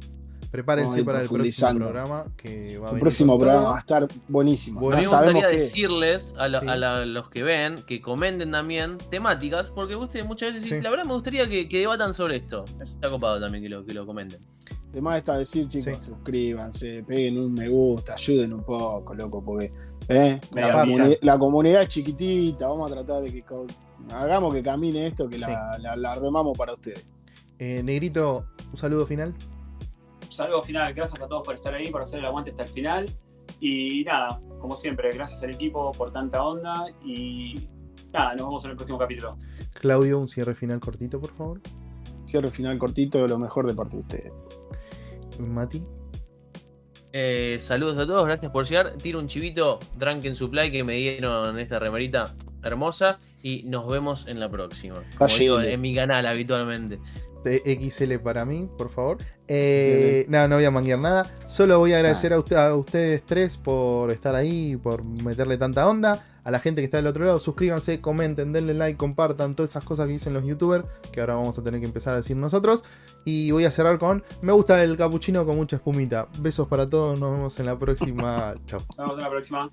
Prepárense para el próximo programa. Que va a El próximo programa va a estar buenísimo. A mí Ya me gustaría que decirles a, la- Sí. a la- los que ven que comenten también temáticas, porque ustedes muchas veces Sí. dicen, la verdad me gustaría que, que debatan sobre esto. Está copado también que lo, que lo comenten. Además está decir, chicos, Sí. suscríbanse, peguen un me gusta, ayuden un poco, loco, porque ¿eh? La, avisa. comuni- la comunidad es chiquitita, vamos a tratar de que hagamos que camine esto, que la, la- la remamos para ustedes. Eh, Negrito, un saludo final. Saludos final, gracias a todos por estar ahí, por hacer el aguante hasta el final. Y nada, como siempre, gracias al equipo por tanta onda. Y nada, nos vemos en el próximo capítulo. Claudio, un cierre final cortito, por favor. Cierre final cortito, lo mejor de parte de ustedes. Mati. Eh, saludos a todos, gracias por llegar. Tiro un chivito, Drunken Supply, que me dieron esta remerita hermosa. Y nos vemos en la próxima. Como digo, en mi canal habitualmente. XL para mí, por favor. Eh, no, no voy a manguear nada. Solo voy a agradecer a, usted- a ustedes tres por estar ahí, por meterle tanta onda. A la gente que está del otro lado, suscríbanse, comenten, denle like, compartan todas esas cosas que dicen los youtubers, que ahora vamos a tener que empezar a decir nosotros. Y voy a cerrar con, me gusta el capuchino con mucha espumita. Besos para todos, nos vemos en la próxima. Chao. Nos vemos en la próxima.